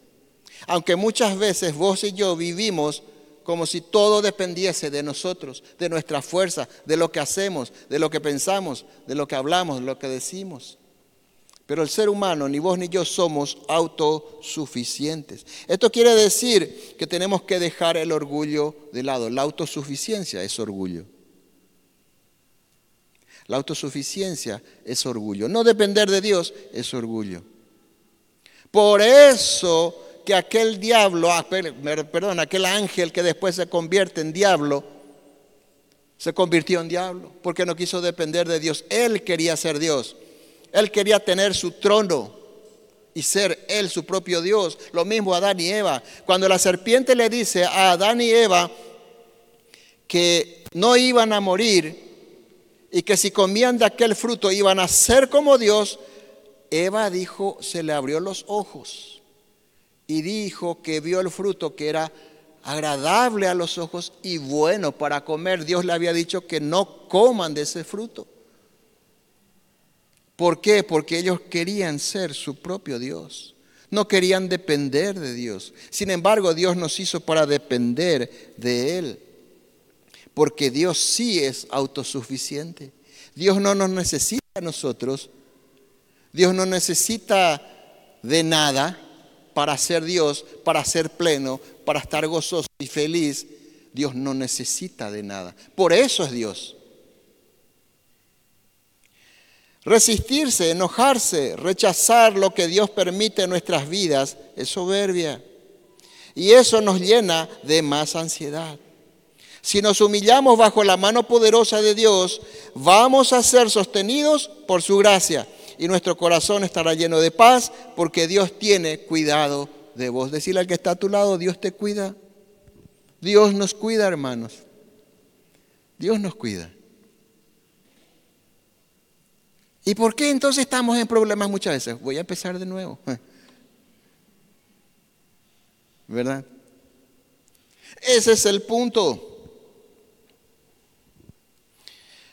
S1: Aunque muchas veces vos y yo vivimos como si todo dependiese de nosotros, de nuestra fuerza, de lo que hacemos, de lo que pensamos, de lo que hablamos, de lo que decimos. Pero el ser humano, ni vos ni yo somos autosuficientes. Esto quiere decir que tenemos que dejar el orgullo de lado. La autosuficiencia es orgullo. La autosuficiencia es orgullo. No depender de Dios es orgullo. Por eso que aquel diablo, ah, perdón, aquel ángel que después se convierte en diablo, se convirtió en diablo porque no quiso depender de Dios. Él quería ser Dios. Él quería tener su trono y ser él su propio Dios. Lo mismo Adán y Eva. Cuando la serpiente le dice a Adán y Eva que no iban a morir, y que si comían de aquel fruto iban a ser como Dios, Eva dijo, se le abrió los ojos y dijo que vio el fruto que era agradable a los ojos y bueno para comer. Dios le había dicho que no coman de ese fruto. ¿Por qué? Porque ellos querían ser su propio Dios. No querían depender de Dios. Sin embargo, Dios nos hizo para depender de Él porque Dios sí es autosuficiente. Dios no nos necesita a nosotros. Dios no necesita de nada para ser Dios, para ser pleno, para estar gozoso y feliz, Dios no necesita de nada. Por eso es Dios. Resistirse, enojarse, rechazar lo que Dios permite en nuestras vidas es soberbia. Y eso nos llena de más ansiedad. Si nos humillamos bajo la mano poderosa de Dios, vamos a ser sostenidos por su gracia y nuestro corazón estará lleno de paz porque Dios tiene cuidado de vos. Decirle al que está a tu lado, Dios te cuida. Dios nos cuida, hermanos. Dios nos cuida. ¿Y por qué entonces estamos en problemas muchas veces? Voy a empezar de nuevo. <laughs> ¿Verdad? Ese es el punto.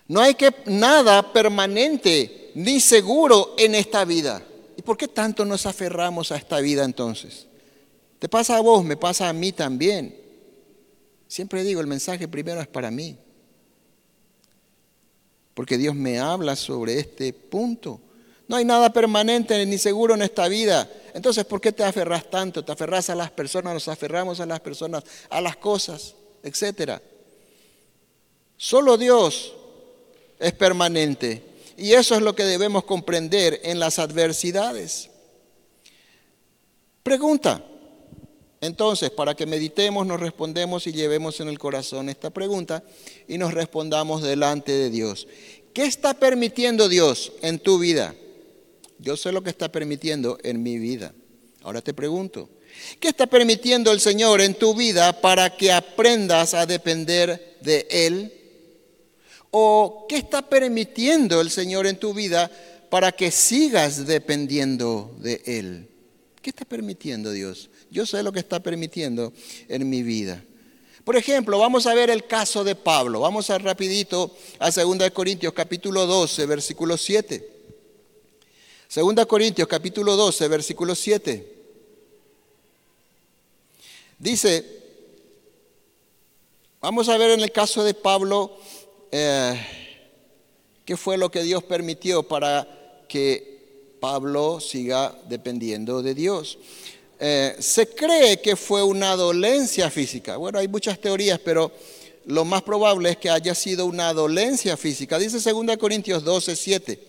S1: No hay que nada permanente ni seguro en esta vida. ¿Y por qué tanto nos aferramos a esta vida entonces? Te pasa a vos, me pasa a mí también. Siempre digo, el mensaje primero es para mí. Porque Dios me habla sobre este punto. No hay nada permanente ni seguro en esta vida. Entonces, ¿por qué te aferras tanto? Te aferras a las personas, nos aferramos a las personas, a las cosas, etcétera. Solo Dios es permanente. Y eso es lo que debemos comprender en las adversidades. Pregunta. Entonces, para que meditemos, nos respondemos y llevemos en el corazón esta pregunta y nos respondamos delante de Dios. ¿Qué está permitiendo Dios en tu vida? Yo sé lo que está permitiendo en mi vida. Ahora te pregunto, ¿qué está permitiendo el Señor en tu vida para que aprendas a depender de Él? ¿O qué está permitiendo el Señor en tu vida para que sigas dependiendo de Él? ¿Qué está permitiendo Dios? Yo sé lo que está permitiendo en mi vida. Por ejemplo, vamos a ver el caso de Pablo. Vamos a rapidito a 2 Corintios capítulo 12, versículo 7. 2 Corintios capítulo 12, versículo 7. Dice, vamos a ver en el caso de Pablo eh, qué fue lo que Dios permitió para que Pablo siga dependiendo de Dios. Eh, se cree que fue una dolencia física. Bueno, hay muchas teorías, pero lo más probable es que haya sido una dolencia física. Dice 2 Corintios 12, 7.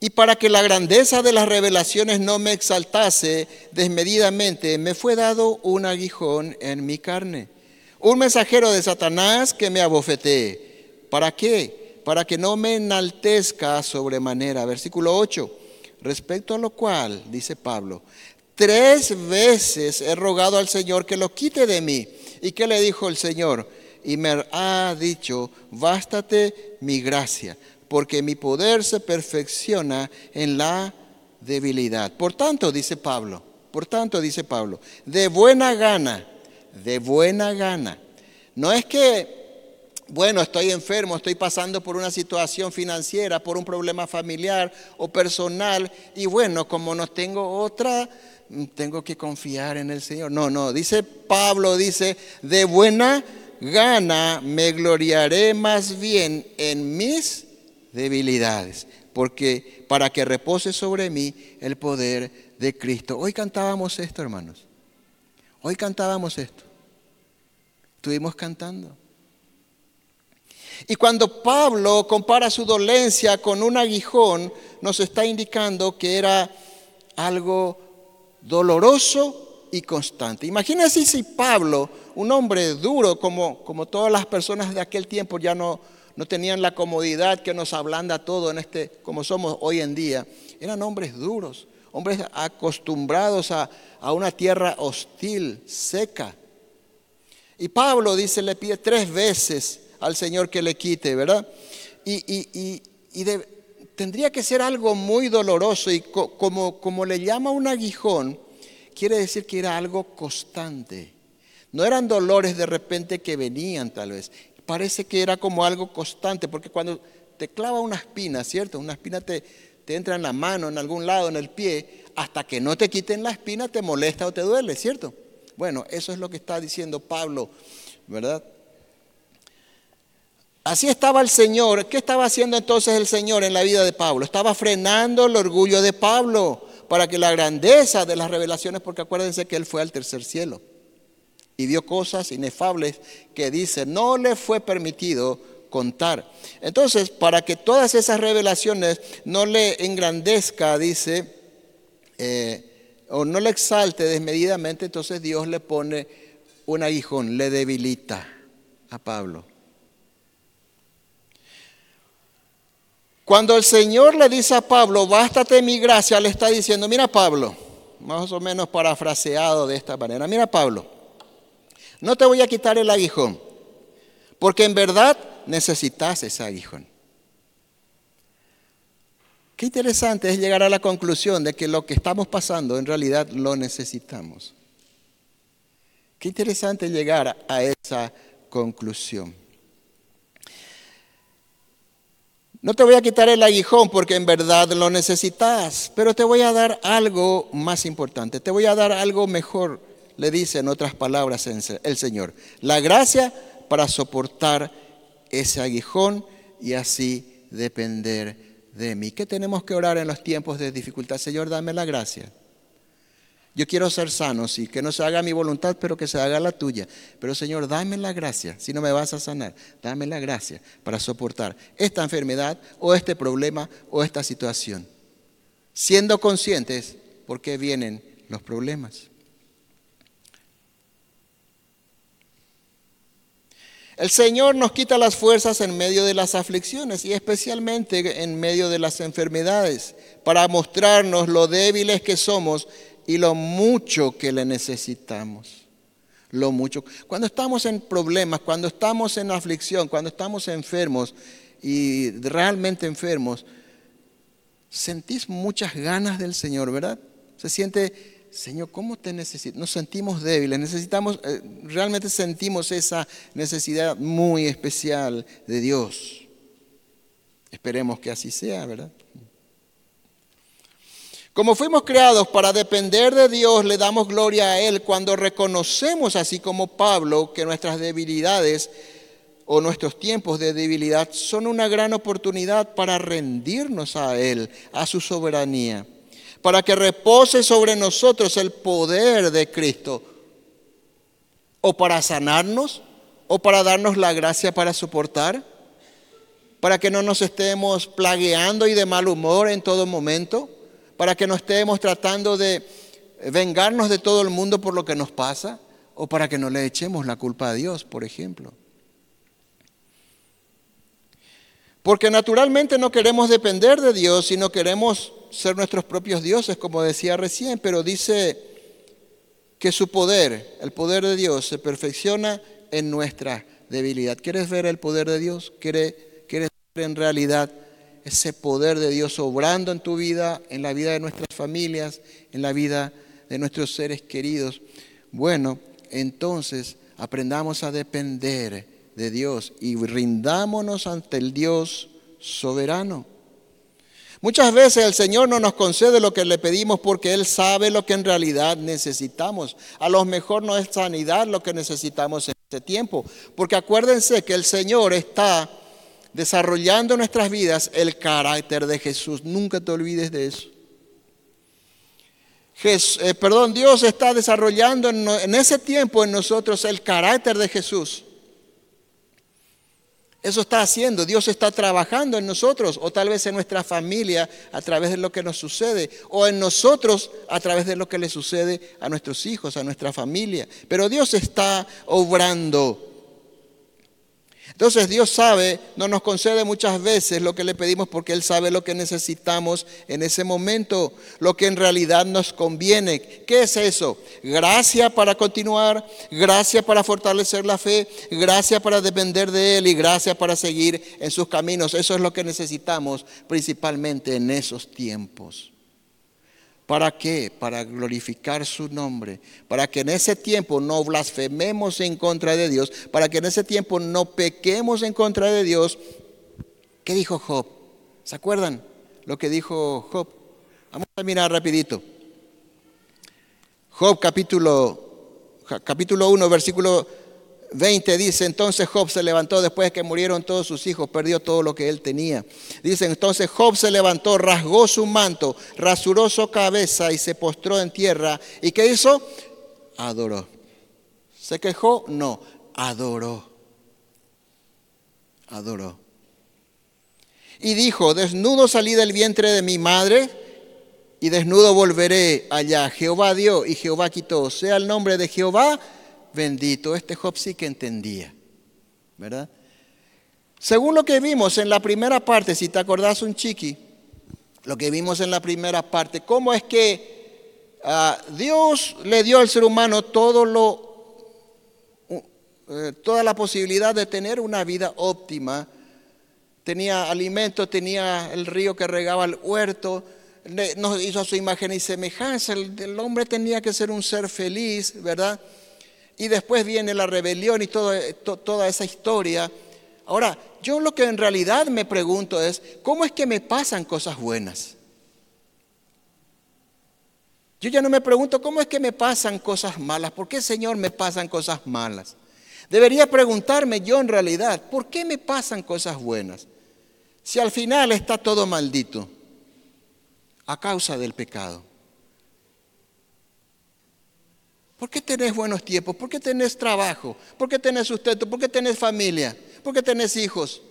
S1: Y para que la grandeza de las revelaciones no me exaltase desmedidamente, me fue dado un aguijón en mi carne, un mensajero de Satanás que me abofetee ¿Para qué? Para que no me enaltezca sobremanera. Versículo 8. Respecto a lo cual, dice Pablo, tres veces he rogado al Señor que lo quite de mí. ¿Y qué le dijo el Señor? Y me ha dicho, bástate mi gracia, porque mi poder se perfecciona en la debilidad. Por tanto, dice Pablo, por tanto, dice Pablo, de buena gana, de buena gana. No es que bueno, estoy enfermo, estoy pasando por una situación financiera, por un problema familiar o personal, y bueno, como no tengo otra, mm, tengo que confiar en el Señor. No, no, dice Pablo, dice, de buena gana me gloriaré más bien en mis debilidades, porque para que repose sobre mí el poder de Cristo. Hoy cantábamos esto, hermanos. Hoy cantábamos esto. Estuvimos cantando. Y cuando Pablo compara su dolencia con un aguijón, nos está indicando que era algo doloroso y constante. Imagínense si Pablo, un hombre duro como, como todas las personas de aquel tiempo, ya no, no tenían la comodidad que nos ablanda todo en este, como somos hoy en día, eran hombres duros, hombres acostumbrados a, a una tierra hostil, seca. Y Pablo dice, le pide tres veces al Señor que le quite, ¿verdad? Y, tendría que ser algo muy doloroso y como, como le llama un aguijón, quiere decir que era algo constante. No eran dolores de repente que venían tal vez. Parece que era como algo constante, porque cuando te clava una espina, ¿cierto? Una espina te, te entra en la mano, en algún lado, en el pie, hasta que no te quiten la espina te molesta o te duele, ¿cierto? Bueno, eso es lo que está diciendo Pablo, ¿verdad? Así estaba el Señor. ¿Qué estaba haciendo entonces el Señor en la vida de Pablo? Estaba frenando el orgullo de Pablo para que la grandeza de las revelaciones, porque acuérdense que él fue al tercer cielo. y vio cosas inefables que dice, no le fue permitido contar. Entonces, para que todas esas revelaciones no le engrandezca, dice, eh, o no le exalte desmedidamente, entonces Dios le pone un aguijón, le debilita a Pablo. Cuando el Señor le dice a Pablo, bástate mi gracia, le está diciendo, mira Pablo, más o menos parafraseado de esta manera, mira Pablo, no te voy a quitar el aguijón, porque en verdad necesitas ese aguijón. Qué interesante es llegar a la conclusión de que lo que estamos pasando en realidad lo necesitamos. Qué interesante llegar a esa conclusión. No te voy a quitar el aguijón porque en verdad lo necesitas, pero te voy a dar algo más importante, te voy a dar algo mejor, le dice en otras palabras el Señor. La gracia para soportar ese aguijón y así depender de mí. ¿Qué tenemos que orar en los tiempos de dificultad? Señor, dame la gracia yo quiero ser sano, sí, que no se haga mi voluntad, pero que se haga la tuya. Pero Señor, dame la gracia, si no me vas a sanar, dame la gracia para soportar esta enfermedad o este problema o esta situación. Siendo conscientes por qué vienen los problemas. El Señor nos quita las fuerzas en medio de las aflicciones y especialmente en medio de las enfermedades para mostrarnos lo débiles que somos y lo mucho que le necesitamos. Lo mucho. Cuando estamos en problemas, cuando estamos en aflicción, cuando estamos enfermos y realmente enfermos, sentís muchas ganas del Señor, ¿verdad? Se siente, Señor, ¿cómo te necesito? Nos sentimos débiles, necesitamos, eh, realmente sentimos esa necesidad muy especial de Dios. Esperemos que así sea, ¿verdad? Como fuimos creados para depender de Dios, le damos gloria a Él cuando reconocemos, así como Pablo, que nuestras debilidades o nuestros tiempos de debilidad son una gran oportunidad para rendirnos a Él, a su soberanía, para que repose sobre nosotros el poder de Cristo, o para sanarnos, o para darnos la gracia para soportar, para que no nos estemos plagueando y de mal humor en todo momento para que no estemos tratando de vengarnos de todo el mundo por lo que nos pasa o para que no le echemos la culpa a Dios, por ejemplo. Porque naturalmente no queremos depender de Dios, sino queremos ser nuestros propios dioses, como decía recién, pero dice que su poder, el poder de Dios, se perfecciona en nuestra debilidad. ¿Quieres ver el poder de Dios? ¿Quieres, ver en realidad ese poder de Dios obrando en tu vida, en la vida de nuestras familias, en la vida de nuestros seres queridos. Bueno, entonces aprendamos a depender de Dios y rindámonos ante el Dios soberano. Muchas veces el Señor no nos concede lo que le pedimos porque Él sabe lo que en realidad necesitamos. A lo mejor no es sanidad lo que necesitamos en este tiempo, porque acuérdense que el Señor está desarrollando en nuestras vidas el carácter de Jesús. Nunca te olvides de eso. Eh, perdón, Dios está desarrollando en, en ese tiempo en nosotros el carácter de Jesús. Eso está haciendo, Dios está trabajando en nosotros o tal vez en nuestra familia a través de lo que nos sucede o en nosotros a través de lo que le sucede a nuestros hijos, a nuestra familia. Pero Dios está obrando. Entonces Dios sabe, no nos concede muchas veces lo que le pedimos porque Él sabe lo que necesitamos en ese momento, lo que en realidad nos conviene. ¿Qué es eso? Gracia para continuar, gracia para fortalecer la fe, gracia para depender de Él y gracia para seguir en sus caminos. Eso es lo que necesitamos principalmente en esos tiempos. ¿Para qué? Para glorificar su nombre, para que en ese tiempo no blasfememos en contra de Dios, para que en ese tiempo no pequemos en contra de Dios. ¿Qué dijo Job? ¿Se acuerdan lo que dijo Job? Vamos a mirar rapidito. Job capítulo, capítulo 1, versículo 20 dice, entonces Job se levantó después de que murieron todos sus hijos, perdió todo lo que él tenía. Dice, entonces Job se levantó, rasgó su manto, rasuró su cabeza y se postró en tierra. ¿Y qué hizo? Adoró. ¿Se quejó? No, adoró. Adoró. Y dijo, desnudo salí del vientre de mi madre y desnudo volveré allá. Jehová dio y Jehová quitó. Sea el nombre de Jehová bendito. Este Job sí que entendía, ¿verdad? Según lo que vimos en la primera parte, si te acordás un chiqui, lo que vimos en la primera parte, cómo es que ah, Dios le dio al ser humano eh, toda la posibilidad de tener una vida óptima. Tenía alimento, tenía el río que regaba el huerto, nos hizo a su imagen y semejanza. El, hombre tenía que ser un ser feliz, ¿verdad? Y después viene la rebelión y toda esa historia. Ahora, yo lo que en realidad me pregunto es, ¿cómo es que me pasan cosas buenas? Yo ya no me pregunto, ¿cómo es que me pasan cosas malas? ¿Por qué, Señor, me pasan cosas malas? Debería preguntarme yo en realidad, ¿por qué me pasan cosas buenas? Si al final está todo maldito a causa del pecado. ¿Por qué tenés buenos tiempos? ¿Por qué tenés trabajo? ¿Por qué tenés sustento? ¿Por qué tenés familia? ¿Por qué tenés hijos?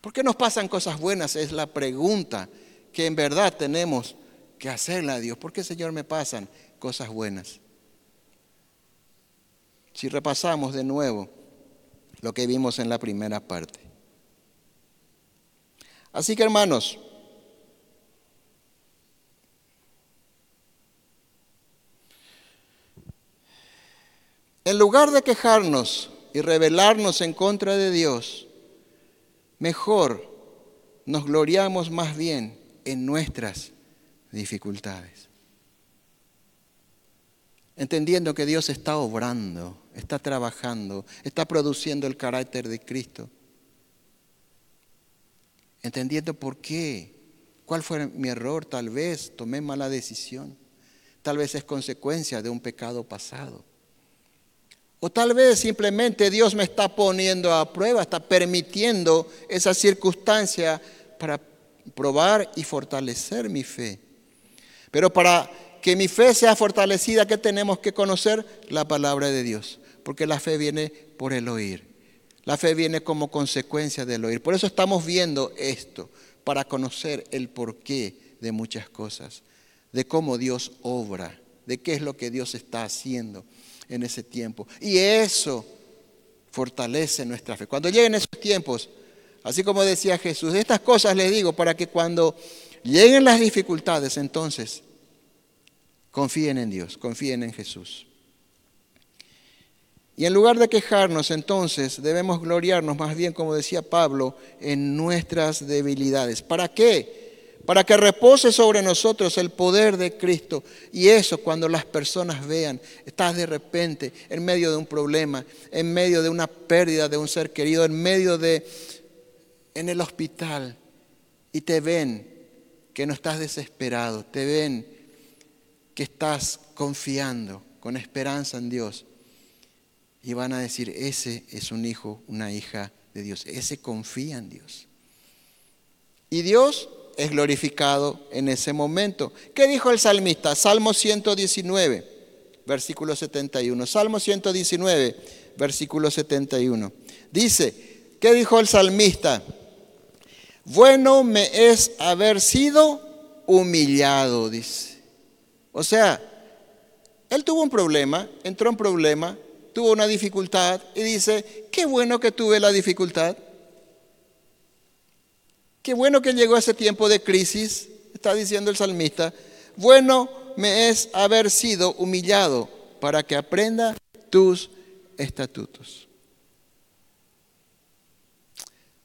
S1: ¿Por qué nos pasan cosas buenas? Es la pregunta que en verdad tenemos que hacerle a Dios. ¿Por qué, Señor, me pasan cosas buenas? Si repasamos de nuevo lo que vimos en la primera parte. Así que, hermanos, En lugar de quejarnos y rebelarnos en contra de Dios, mejor nos gloriamos más bien en nuestras dificultades. Entendiendo que Dios está obrando, está trabajando, está produciendo el carácter de Cristo. Entendiendo por qué, cuál fue mi error, tal vez tomé mala decisión, tal vez es consecuencia de un pecado pasado. O tal vez simplemente Dios me está poniendo a prueba, está permitiendo esa circunstancia para probar y fortalecer mi fe. Pero para que mi fe sea fortalecida, ¿qué tenemos que conocer? La palabra de Dios. Porque la fe viene por el oír. La fe viene como consecuencia del oír. Por eso estamos viendo esto, para conocer el porqué de muchas cosas, de cómo Dios obra, de qué es lo que Dios está haciendo en ese tiempo. Y eso fortalece nuestra fe. Cuando lleguen esos tiempos, así como decía Jesús, estas cosas les digo para que cuando lleguen las dificultades, entonces confíen en Dios, confíen en Jesús. Y en lugar de quejarnos, entonces debemos gloriarnos más bien, como decía Pablo, en nuestras debilidades. ¿Para qué? Para que repose sobre nosotros el poder de Cristo. Y eso cuando las personas vean, estás de repente en medio de un problema, en medio de una pérdida de un ser querido, en medio de, en el hospital, y te ven que no estás desesperado, te ven que estás confiando con esperanza en Dios. Y van a decir, ese es un hijo, una hija de Dios, ese confía en Dios. Y Dios es glorificado en ese momento. ¿Qué dijo el salmista? Salmo 119, versículo 71. Salmo 119, versículo 71. Dice, ¿qué dijo el salmista? Bueno me es haber sido humillado, dice. O sea, él tuvo un problema, entró en problema, tuvo una dificultad y dice, qué bueno que tuve la dificultad. Qué bueno que llegó ese tiempo de crisis, está diciendo el salmista. Bueno me es haber sido humillado para que aprenda tus estatutos.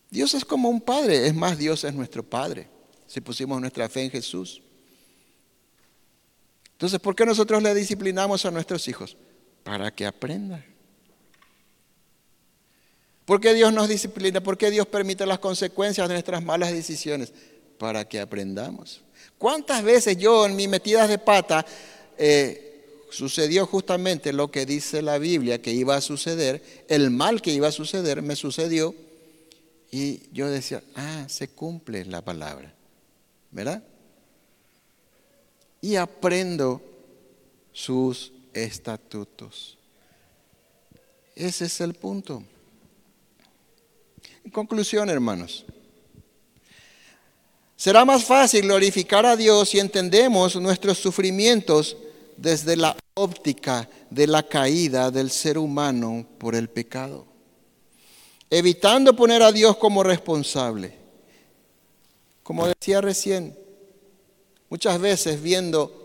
S1: Dios es como un padre, es más, Dios es nuestro padre, si pusimos nuestra fe en Jesús. Entonces, ¿por qué nosotros le disciplinamos a nuestros hijos? Para que aprendan. ¿Por qué Dios nos disciplina? ¿Por qué Dios permite las consecuencias de nuestras malas decisiones? Para que aprendamos. ¿Cuántas veces yo en mis metidas de pata eh, sucedió justamente lo que dice la Biblia que iba a suceder, el mal que iba a suceder me sucedió y yo decía, ah, se cumple la palabra, ¿verdad? Y aprendo sus estatutos. Ese es el punto. En conclusión, hermanos, será más fácil glorificar a Dios si entendemos nuestros sufrimientos desde la óptica de la caída del ser humano por el pecado, evitando poner a Dios como responsable. Como decía recién, muchas veces viendo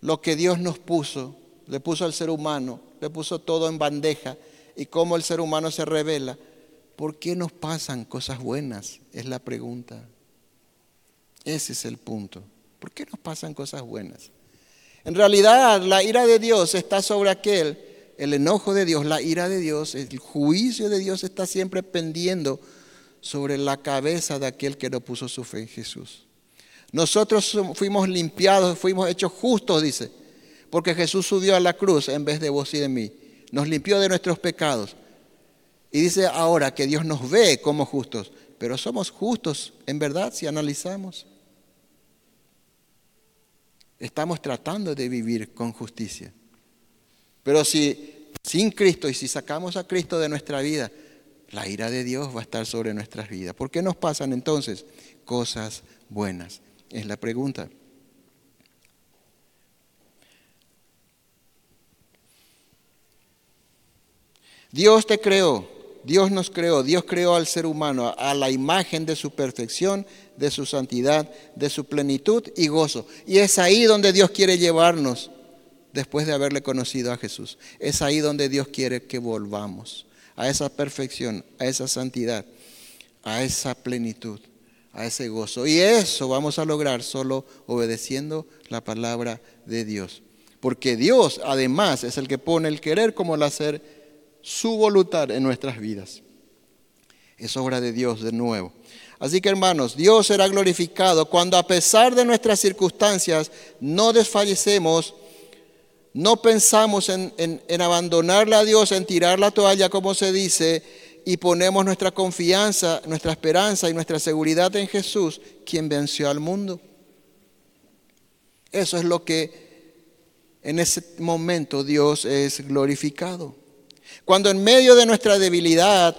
S1: lo que Dios nos puso, le puso al ser humano, le puso todo en bandeja y cómo el ser humano se revela, ¿por qué nos pasan cosas buenas? Es la pregunta. Ese es el punto. ¿Por qué nos pasan cosas buenas? En realidad, la ira de Dios está sobre aquel, el enojo de Dios, la ira de Dios, el juicio de Dios está siempre pendiendo sobre la cabeza de aquel que no puso su fe en Jesús. Nosotros fuimos limpiados, fuimos hechos justos, dice, porque Jesús subió a la cruz en vez de vos y de mí. Nos limpió de nuestros pecados. Y dice ahora que Dios nos ve como justos, pero somos justos en verdad si analizamos. Estamos tratando de vivir con justicia. Pero si sin Cristo y si sacamos a Cristo de nuestra vida, la ira de Dios va a estar sobre nuestras vidas. ¿Por qué nos pasan entonces cosas buenas? Es la pregunta. Dios te creó, Dios nos creó, Dios creó al ser humano a la imagen de su perfección, de su santidad, de su plenitud y gozo. Y es ahí donde Dios quiere llevarnos después de haberle conocido a Jesús. Es ahí donde Dios quiere que volvamos a esa perfección, a esa santidad, a esa plenitud, a ese gozo. Y eso vamos a lograr solo obedeciendo la palabra de Dios. Porque Dios además es el que pone el querer como el hacer su voluntad en nuestras vidas. Es obra de Dios de nuevo. Así que hermanos, Dios será glorificado cuando a pesar de nuestras circunstancias no desfallecemos no pensamos en, en, abandonarle a Dios, en tirar la toalla, como se dice, y ponemos nuestra confianza, nuestra esperanza y nuestra seguridad en Jesús, quien venció al mundo. Eso es lo que en ese momento Dios es glorificado. Cuando en medio de nuestra debilidad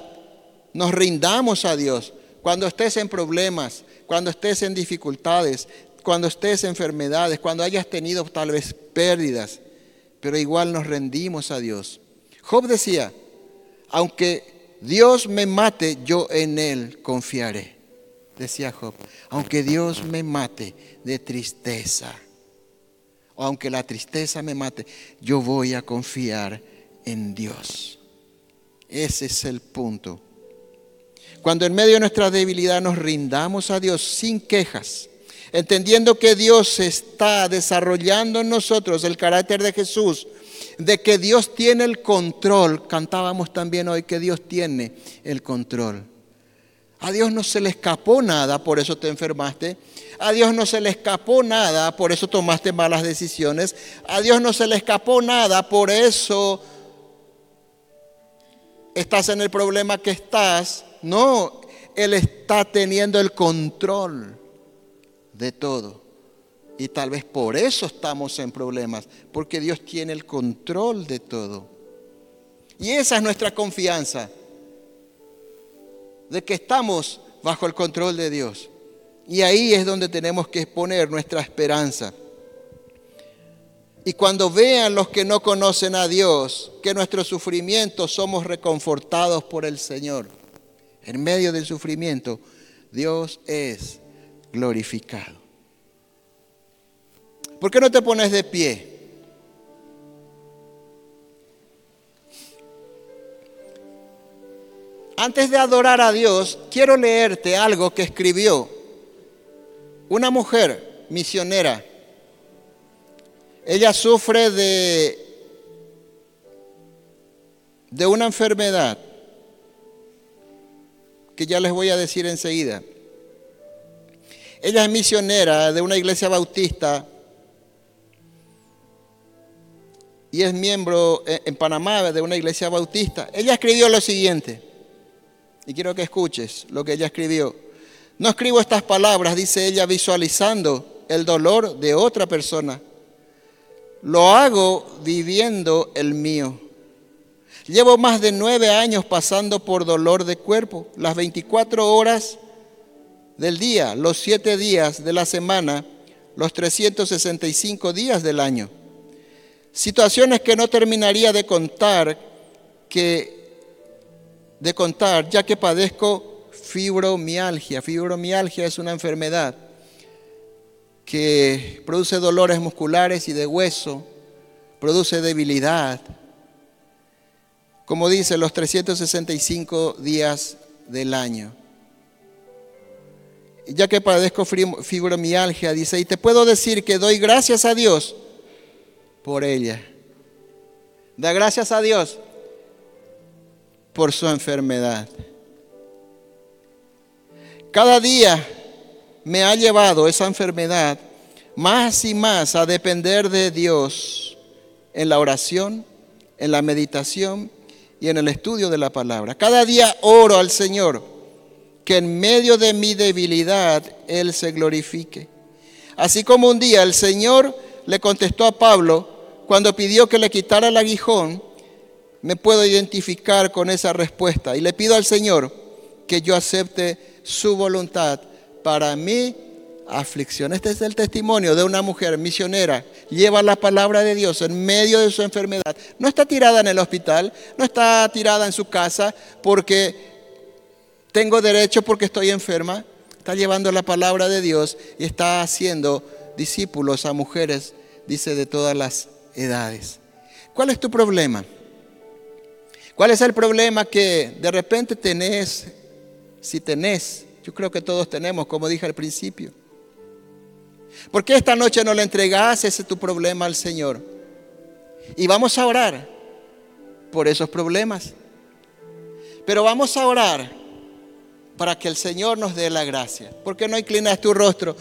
S1: nos rindamos a Dios, cuando estés en problemas, cuando estés en dificultades, cuando estés en enfermedades, cuando hayas tenido tal vez pérdidas, pero igual nos rendimos a Dios. Job decía, aunque Dios me mate, yo en Él confiaré. Decía Job, aunque Dios me mate de tristeza, o aunque la tristeza me mate, yo voy a confiar en Dios. Ese es el punto. Cuando en medio de nuestra debilidad nos rindamos a Dios sin quejas, entendiendo que Dios está desarrollando en nosotros el carácter de Jesús, de que Dios tiene el control. Cantábamos también hoy que Dios tiene el control. A Dios no se le escapó nada, por eso te enfermaste. A Dios no se le escapó nada, por eso tomaste malas decisiones. A Dios no se le escapó nada, por eso estás en el problema que estás. No, Él está teniendo el control de todo. Y tal vez por eso estamos en problemas, porque Dios tiene el control de todo. Y esa es nuestra confianza, de que estamos bajo el control de Dios. Y ahí es donde tenemos que exponer nuestra esperanza. Y cuando vean los que no conocen a Dios que nuestro sufrimiento somos reconfortados por el Señor, en medio del sufrimiento, Dios es glorificado. ¿Por qué no te pones de pie? Antes de adorar a Dios, quiero leerte algo que escribió una mujer misionera. Ella sufre de, de una enfermedad que ya les voy a decir enseguida. Ella es misionera de una iglesia bautista y es miembro en Panamá de una iglesia bautista. Ella escribió lo siguiente, y quiero que escuches lo que ella escribió. No escribo estas palabras, dice ella, visualizando el dolor de otra persona. Lo hago viviendo el mío. Llevo más de nueve años pasando por dolor de cuerpo, las 24 horas del día, los siete días de la semana, los 365 días del año. Situaciones que no terminaría de contar, que de contar, ya que padezco fibromialgia. Fibromialgia es una enfermedad que produce dolores musculares y de hueso, produce debilidad, como dice, los 365 días del año. Ya que padezco fibromialgia, dice, y te puedo decir que doy gracias a Dios por ella. Da gracias a Dios por su enfermedad. Cada día me ha llevado esa enfermedad más y más a depender de Dios en la oración, en la meditación y en el estudio de la palabra. Cada día oro al Señor que en medio de mi debilidad Él se glorifique. Así como un día el Señor le contestó a Pablo cuando pidió que le quitara el aguijón, me puedo identificar con esa respuesta y le pido al Señor que yo acepte su voluntad para mí aflicción. Este es el testimonio de una mujer misionera. Lleva la palabra de Dios en medio de su enfermedad. No está tirada en el hospital, no está tirada en su casa porque tengo derecho porque estoy enferma. Está llevando la palabra de Dios y está haciendo discípulos a mujeres, dice, de todas las edades. ¿Cuál es tu problema? ¿Cuál es el problema que de repente tenés, si tenés, yo creo que todos tenemos, como dije al principio? ¿Por qué esta noche no le entregas ese tu problema al Señor? Y vamos a orar por esos problemas. Pero vamos a orar para que el Señor nos dé la gracia. ¿Por qué no inclinas tu rostro?